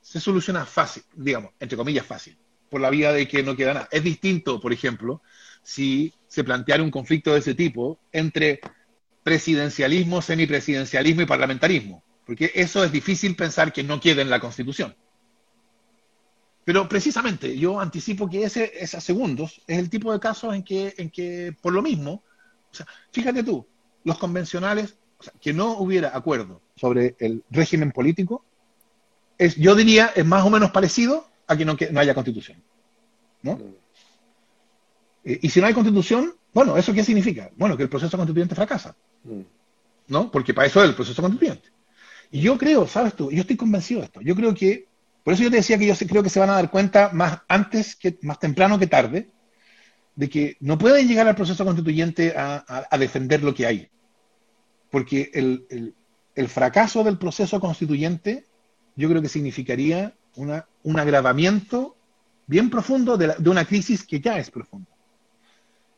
se soluciona fácil, digamos, entre comillas fácil por la vía de que no queda nada. Es distinto, por ejemplo, si se planteara un conflicto de ese tipo entre presidencialismo, semipresidencialismo y parlamentarismo, porque eso es difícil pensar que no quede en la Constitución. Pero precisamente yo anticipo que ese, esos segundos es el tipo de casos en que, en que por lo mismo, fíjate tú, los convencionales, o sea, que no hubiera acuerdo sobre el régimen político, es, yo diría, es más o menos parecido a que no, que no haya constitución. ¿no? Eh, y si no hay constitución, bueno, ¿eso qué significa? Bueno, que el proceso constituyente fracasa. ¿No? Porque para eso es el proceso constituyente. Y yo creo, ¿sabes tú? Yo estoy convencido de esto. Yo creo que, por eso yo te decía que yo creo que se van a dar cuenta más antes, que, más temprano que tarde, de que no pueden llegar al proceso constituyente a, defender lo que hay. Porque el, el fracaso del proceso constituyente yo creo que significaría un agravamiento bien profundo de, una crisis que ya es profunda.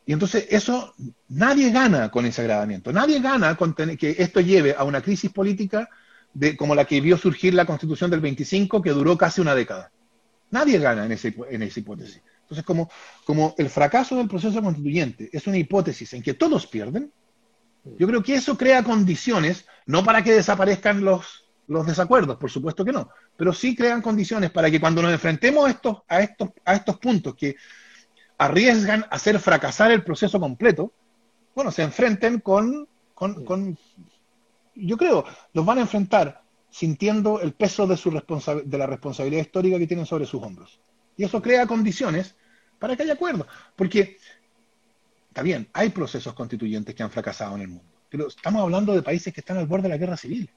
Y entonces eso, nadie gana con ese agravamiento, nadie gana con que esto lleve a una crisis política de, como la que vio surgir la constitución del 25, que duró casi una década. Nadie gana en, ese, en esa hipótesis. Entonces, como, como el fracaso del proceso constituyente es una hipótesis en que todos pierden, yo creo que eso crea condiciones, no para que desaparezcan los, los desacuerdos, por supuesto que no, pero sí crean condiciones para que cuando nos enfrentemos a estos, a estos, a estos puntos que arriesgan a hacer fracasar el proceso completo, bueno, se enfrenten con, con, yo creo, los van a enfrentar sintiendo el peso de, su de la responsabilidad histórica que tienen sobre sus hombros. Y eso crea condiciones para que haya acuerdo. Porque, está bien, hay procesos constituyentes que han fracasado en el mundo, pero estamos hablando de países que están al borde de la guerra civil.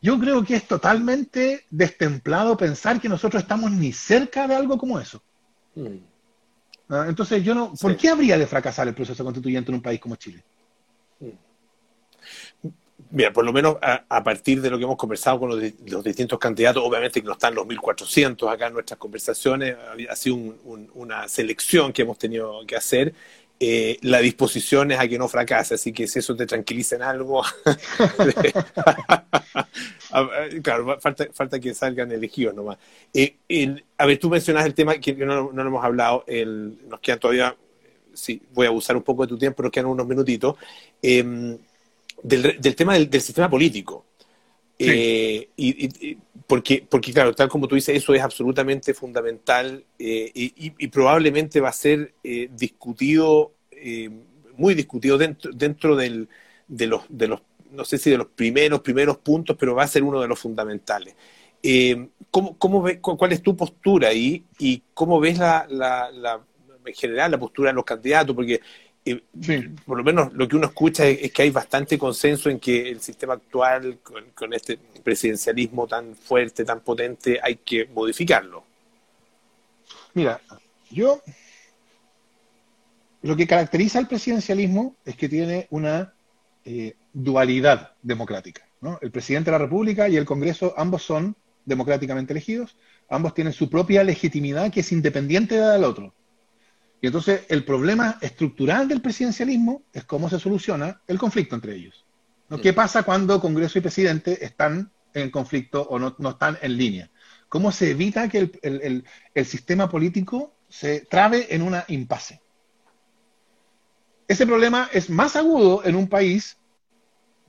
Yo creo que es totalmente destemplado pensar que nosotros estamos ni cerca de algo como eso. Mm. Ah, entonces, yo no. ¿Por qué habría de fracasar el proceso constituyente en un país como Chile? Mira, por lo menos a, partir de lo que hemos conversado con los, distintos candidatos, obviamente que no están los 1.400 acá en nuestras conversaciones, ha sido una selección que hemos tenido que hacer. Eh, la disposición es a que no fracase, así que si eso te tranquiliza en algo, claro, falta, falta que salgan elegidos nomás. Eh, a ver, tú mencionas el tema que no, no lo hemos hablado, nos quedan todavía, sí, voy a abusar un poco de tu tiempo, nos quedan unos minutitos. Eh, del, tema del, sistema político. Eh, y, porque, porque, claro, tal como tú dices, eso es absolutamente fundamental eh, y, probablemente va a ser eh, discutido, muy discutido dentro, dentro del, de, los, de los, no sé si de los primeros, primeros puntos, pero va a ser uno de los fundamentales. ¿cómo, cómo ¿Cuál es tu postura ahí y cómo ves la, en general la postura de los candidatos? Porque por lo menos lo que uno escucha es, que hay bastante consenso en que el sistema actual, con, este presidencialismo tan fuerte, tan potente, hay que modificarlo. Mira, yo lo que caracteriza al presidencialismo es que tiene una eh, dualidad democrática. El presidente de la República y el Congreso ambos son democráticamente elegidos, ambos tienen su propia legitimidad que es independiente del otro. Y entonces el problema estructural del presidencialismo es cómo se soluciona el conflicto entre ellos. ¿Qué pasa cuando Congreso y presidente están en conflicto o no, están en línea? ¿Cómo se evita que el, sistema político se trabe en una impasse? Ese problema es más agudo en un país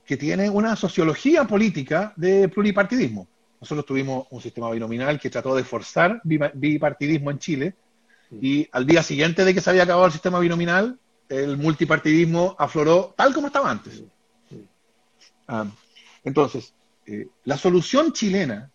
que tiene una sociología política de pluripartidismo. Nosotros tuvimos un sistema binominal que trató de forzar bipartidismo en Chile, y al día siguiente de que se había acabado el sistema binominal, el multipartidismo afloró tal como estaba antes. Ah, entonces, eh, la solución chilena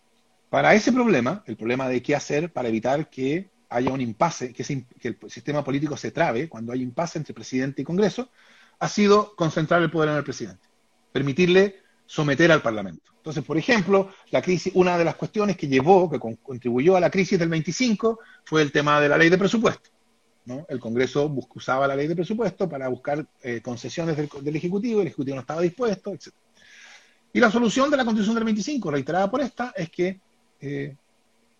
para ese problema, el problema de qué hacer para evitar que haya un impasse, que, que, el sistema político se trabe cuando hay impasse entre presidente y Congreso, ha sido concentrar el poder en el presidente, permitirle someter al Parlamento. Entonces, por ejemplo, la crisis, una de las cuestiones que llevó, que contribuyó a la crisis del 25, fue el tema de la ley de presupuesto. El Congreso usaba la ley de presupuesto para buscar eh, concesiones del, Ejecutivo, el Ejecutivo no estaba dispuesto, etc. Y la solución de la Constitución del 25, reiterada por esta, es que eh,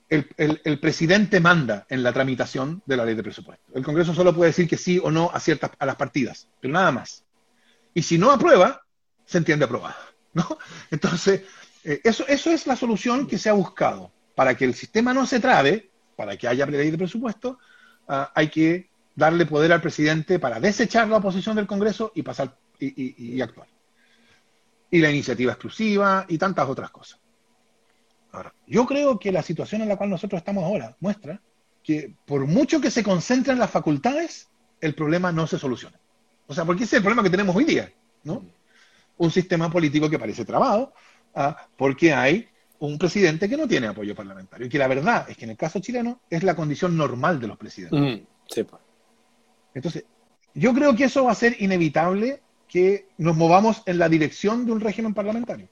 el, presidente manda en la tramitación de la ley de presupuesto. El Congreso solo puede decir que sí o no a ciertas a las partidas, pero nada más. Y si no aprueba, se entiende aprobada. ¿No? Entonces, eh, eso, eso es la solución que se ha buscado. Para que el sistema no se trabe, para que haya ley de presupuesto, ah, hay que darle poder al presidente para desechar la oposición del Congreso y pasar y, actuar. Y la iniciativa exclusiva y tantas otras cosas. Ahora, yo creo que la situación en la cual nosotros estamos ahora muestra que por mucho que se concentren las facultades, el problema no se soluciona. O sea, porque ese es el problema que tenemos hoy día, ¿no? Un sistema político que parece trabado, ¿ah? porque hay un presidente que no tiene apoyo parlamentario. Y que la verdad es que en el caso chileno es la condición normal de los presidentes. Mm, pues. Entonces, yo creo que eso va a ser inevitable que nos movamos en la dirección de un régimen parlamentario.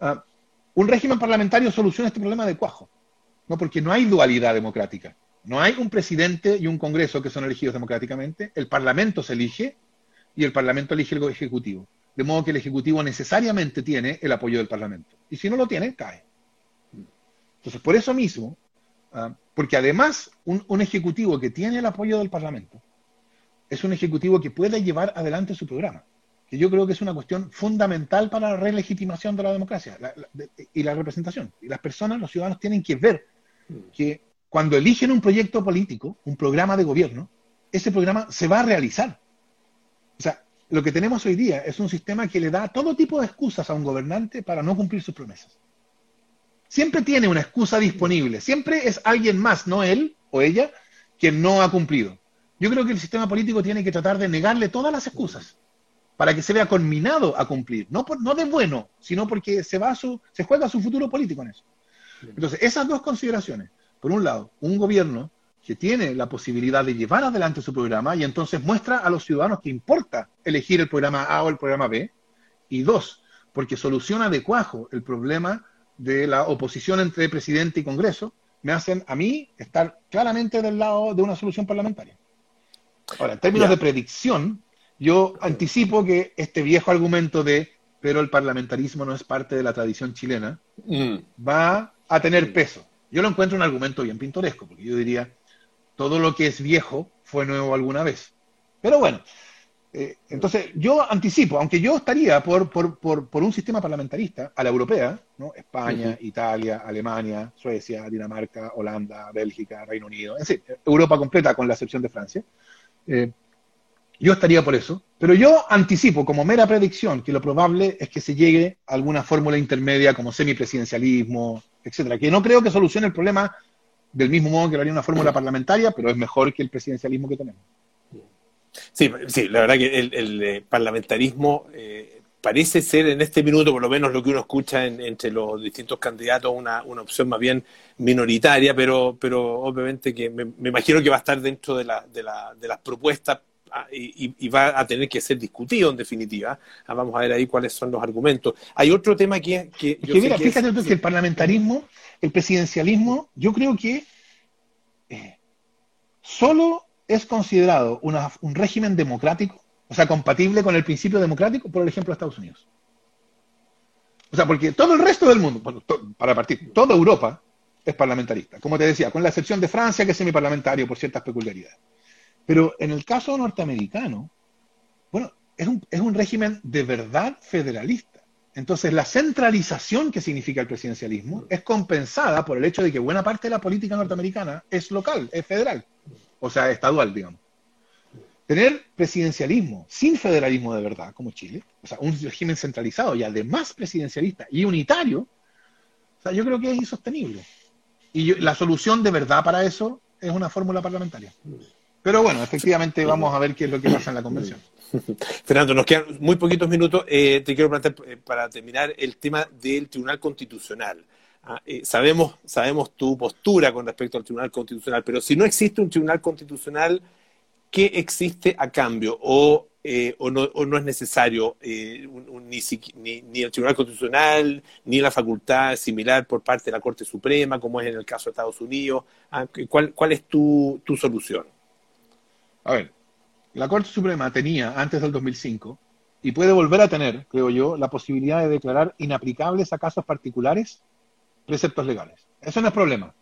¿Ah? un régimen parlamentario soluciona este problema de cuajo, ¿no? porque no hay dualidad democrática. No hay un presidente y un Congreso que son elegidos democráticamente, el Parlamento se elige y el Parlamento elige el Ejecutivo de modo que el Ejecutivo necesariamente tiene el apoyo del Parlamento. Y si no lo tiene, cae. Entonces, por eso mismo, ah, porque además un, Ejecutivo que tiene el apoyo del Parlamento es un Ejecutivo que puede llevar adelante su programa, que yo creo que es una cuestión fundamental para la relegitimación de la democracia y la representación. Y las personas, los ciudadanos, tienen que ver que cuando eligen un proyecto político, un programa de gobierno, ese programa se va a realizar. O sea, lo que tenemos hoy día es un sistema que le da todo tipo de excusas a un gobernante para no cumplir sus promesas. Siempre tiene una excusa disponible, siempre es alguien más, no él o ella, quien no ha cumplido. Yo creo que el sistema político tiene que tratar de negarle todas las excusas para que se vea conminado a cumplir, no, no de bueno, sino porque se, va su, se juega su futuro político en eso. Entonces, esas dos consideraciones, por un lado, un gobierno que tiene la posibilidad de llevar adelante su programa y entonces muestra a los ciudadanos que importa elegir el programa A o el programa B. Y dos, porque soluciona de cuajo el problema de la oposición entre presidente y Congreso, me hacen a mí estar claramente del lado de una solución parlamentaria. Ahora, en términos de predicción, yo anticipo que este viejo argumento de pero el parlamentarismo no es parte de la tradición chilena, mm. va a tener peso. Yo lo encuentro un argumento bien pintoresco, porque yo diría, todo lo que es viejo fue nuevo alguna vez. Pero bueno, eh, entonces yo anticipo, aunque yo estaría por, por, un sistema parlamentarista a la europea, ¿no? España, Italia, Alemania, Suecia, Dinamarca, Holanda, Bélgica, Reino Unido, en fin, Europa completa con la excepción de Francia. Eh, yo estaría por eso, pero yo anticipo como mera predicción que lo probable es que se llegue a alguna fórmula intermedia como semipresidencialismo, etcétera, que no creo que solucione el problema del mismo modo que lo haría una fórmula parlamentaria, pero es mejor que el presidencialismo que tenemos. Sí, sí, la verdad que el, eh, parlamentarismo eh, parece ser en este minuto, por lo menos lo que uno escucha entre los distintos candidatos, una, opción más bien minoritaria, pero, pero obviamente que me, imagino que va a estar dentro de, la, de, la, de las propuestas ah, y, va a tener que ser discutido en definitiva. Ah, vamos a ver ahí cuáles son los argumentos. Hay otro tema que... que, que mira, fíjate tú que el parlamentarismo, el presidencialismo, yo creo que eh, solo es considerado un régimen democrático, o sea, compatible con el principio democrático, por ejemplo Estados Unidos. O sea, porque todo el resto del mundo, para partir, toda Europa es parlamentarista, como te decía, con la excepción de Francia, que es semiparlamentario por ciertas peculiaridades. Pero en el caso norteamericano, bueno, es un, es un régimen de verdad federalista. Entonces, la centralización que significa el presidencialismo es compensada por el hecho de que buena parte de la política norteamericana es local, es federal o sea, estadual, digamos. Tener presidencialismo sin federalismo de verdad, como Chile, o sea, un régimen centralizado y además presidencialista y unitario, o sea, yo creo que es insostenible. Y la solución de verdad para eso es una fórmula parlamentaria. Pero bueno, efectivamente vamos a ver qué es lo que pasa en la convención. Fernando, nos quedan muy poquitos minutos. Eh, te quiero plantear, eh, para terminar, el tema del Tribunal Constitucional. Ah, eh, sabemos, sabemos tu postura con respecto al Tribunal Constitucional, pero si no existe un Tribunal Constitucional, ¿qué existe a cambio? ¿O, eh, no, es necesario ni, el Tribunal Constitucional, ni la facultad similar por parte de la Corte Suprema, como es en el caso de Estados Unidos? Ah, ¿Cuál, cuál es tu solución? A ver, la Corte Suprema tenía antes del 2005 y puede volver a tener, creo yo, la posibilidad de declarar inaplicables a casos particulares preceptos legales. Eso no es problema.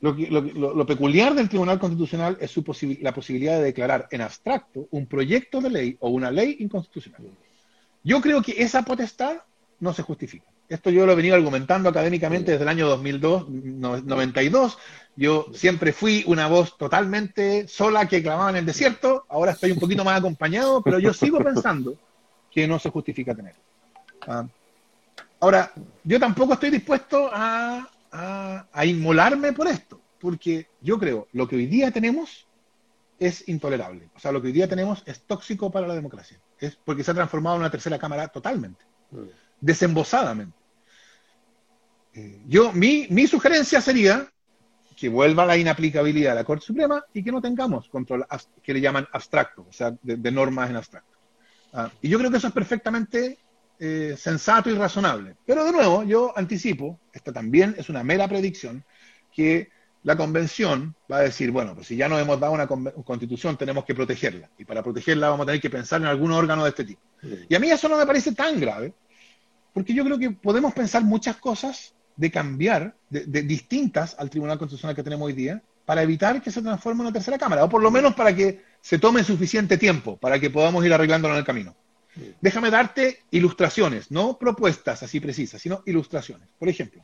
Lo, peculiar del Tribunal Constitucional es su la posibilidad de declarar en abstracto un proyecto de ley o una ley inconstitucional. Yo creo que esa potestad no se justifica. Esto yo lo he venido argumentando académicamente desde el año 2002, 92. Yo siempre fui una voz totalmente sola que clamaba en el desierto. Ahora estoy un poquito más acompañado, pero yo sigo pensando que no se justifica tener. Ah, Ahora, yo tampoco estoy dispuesto a, inmolarme por esto, porque yo creo lo que hoy día tenemos es intolerable. O sea, lo que hoy día tenemos es tóxico para la democracia. Es porque se ha transformado en una tercera cámara totalmente, desembosadamente. Eh, yo, mi, mi sugerencia sería que vuelva la inaplicabilidad de la Corte Suprema y que no tengamos control que le llaman abstracto, o sea, de, normas en abstracto. Ah, y yo creo que eso es perfectamente eh, sensato y razonable. Pero de nuevo, yo anticipo, esta también es una mera predicción, que la convención va a decir, bueno, pues si ya nos hemos dado una constitución, tenemos que protegerla. Y para protegerla vamos a tener que pensar en algún órgano de este tipo. Y a mí eso no me parece tan grave, porque yo creo que podemos pensar muchas cosas de cambiar, de, de distintas al Tribunal Constitucional que tenemos hoy día, para evitar que se transforme en una tercera cámara, o por lo menos para que se tome suficiente tiempo, para que podamos ir arreglándolo en el camino. Déjame darte ilustraciones, no propuestas así precisas, sino ilustraciones. Por ejemplo,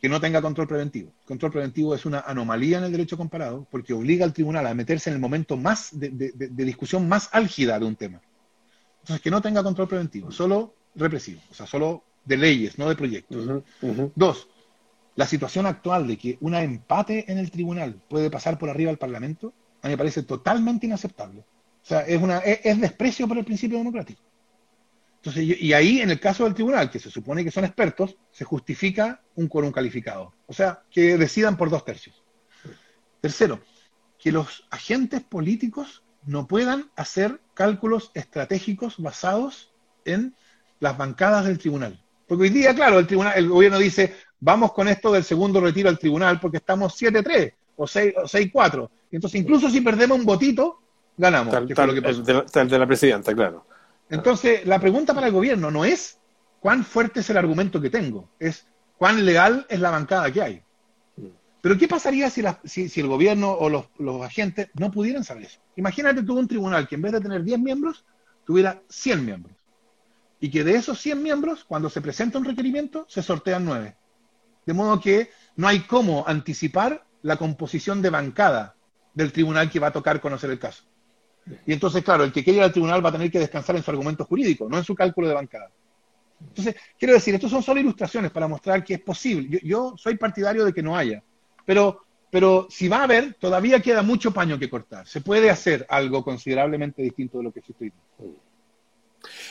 que no tenga control preventivo. control preventivo es una anomalía en el derecho comparado porque obliga al tribunal a meterse en el momento más de, discusión más álgida de un tema. Entonces, que no tenga control preventivo, solo represivo, o sea, solo de leyes, no de proyectos. Dos, la situación actual de que un empate en el tribunal puede pasar por arriba al Parlamento, a mí me parece totalmente inaceptable. O sea, es, una, es, desprecio por el principio democrático. Entonces, y ahí, en el caso del tribunal, que se supone que son expertos, se justifica un quórum calificado. o sea, que decidan por dos tercios. Tercero, que los agentes políticos no puedan hacer cálculos estratégicos basados en las bancadas del tribunal. Porque hoy día, claro, el tribunal, el gobierno dice, vamos con esto del segundo retiro al tribunal porque estamos 7-3 o 6-4. Entonces, incluso si perdemos un votito, ganamos. Tal, el, de la, presidenta, claro. Entonces, la pregunta para el gobierno no es cuán fuerte es el argumento que tengo, es cuán legal es la bancada que hay. Pero ¿qué pasaría si, si, el gobierno o los, los, agentes no pudieran saber eso? Imagínate tú un tribunal que en vez de tener 10 miembros, tuviera 100 miembros. Y que de esos 100 miembros, cuando se presenta un requerimiento, se sortean 9. De modo que no hay cómo anticipar la composición de bancada del tribunal que va a tocar conocer el caso. Y entonces, claro, el que quiere ir al tribunal va a tener que descansar en su argumento jurídico, no en su cálculo de bancada. Entonces, quiero decir, estos son solo ilustraciones para mostrar que es posible. Yo, soy partidario de que no haya, pero, pero si va a haber, todavía queda mucho paño que cortar. Se puede hacer algo considerablemente distinto de lo que diciendo.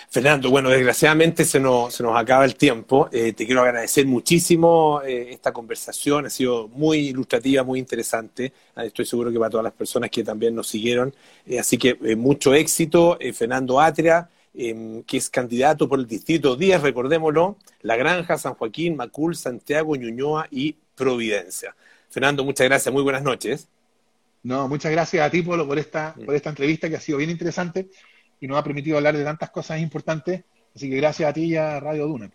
Fernando, bueno, desgraciadamente se nos, se nos acaba el tiempo. Eh, te quiero agradecer muchísimo eh, esta conversación, ha sido muy ilustrativa, muy interesante. Ah, estoy seguro que para todas las personas que también nos siguieron. Eh, así que mucho éxito, Fernando Atria, em, que es candidato por el Distrito 10, recordémoslo, La Granja, San Joaquín, Macul, Santiago, Ñuñoa y Providencia. Fernando, muchas gracias, muy buenas noches. No, muchas gracias a ti, Polo, por esta, por esta entrevista que ha sido bien interesante y nos ha permitido hablar de tantas cosas importantes. Así que gracias a ti y a Radio Duna.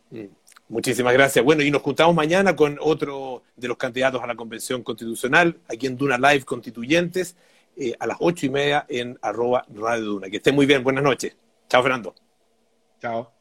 Muchísimas gracias. Bueno, y nos juntamos mañana con otro de los candidatos a la Convención Constitucional, aquí en Duna Live Constituyentes, eh, a las ocho y media en arroba Radio Duna. Que estén muy bien. Buenas noches. Chao, Fernando. Chao.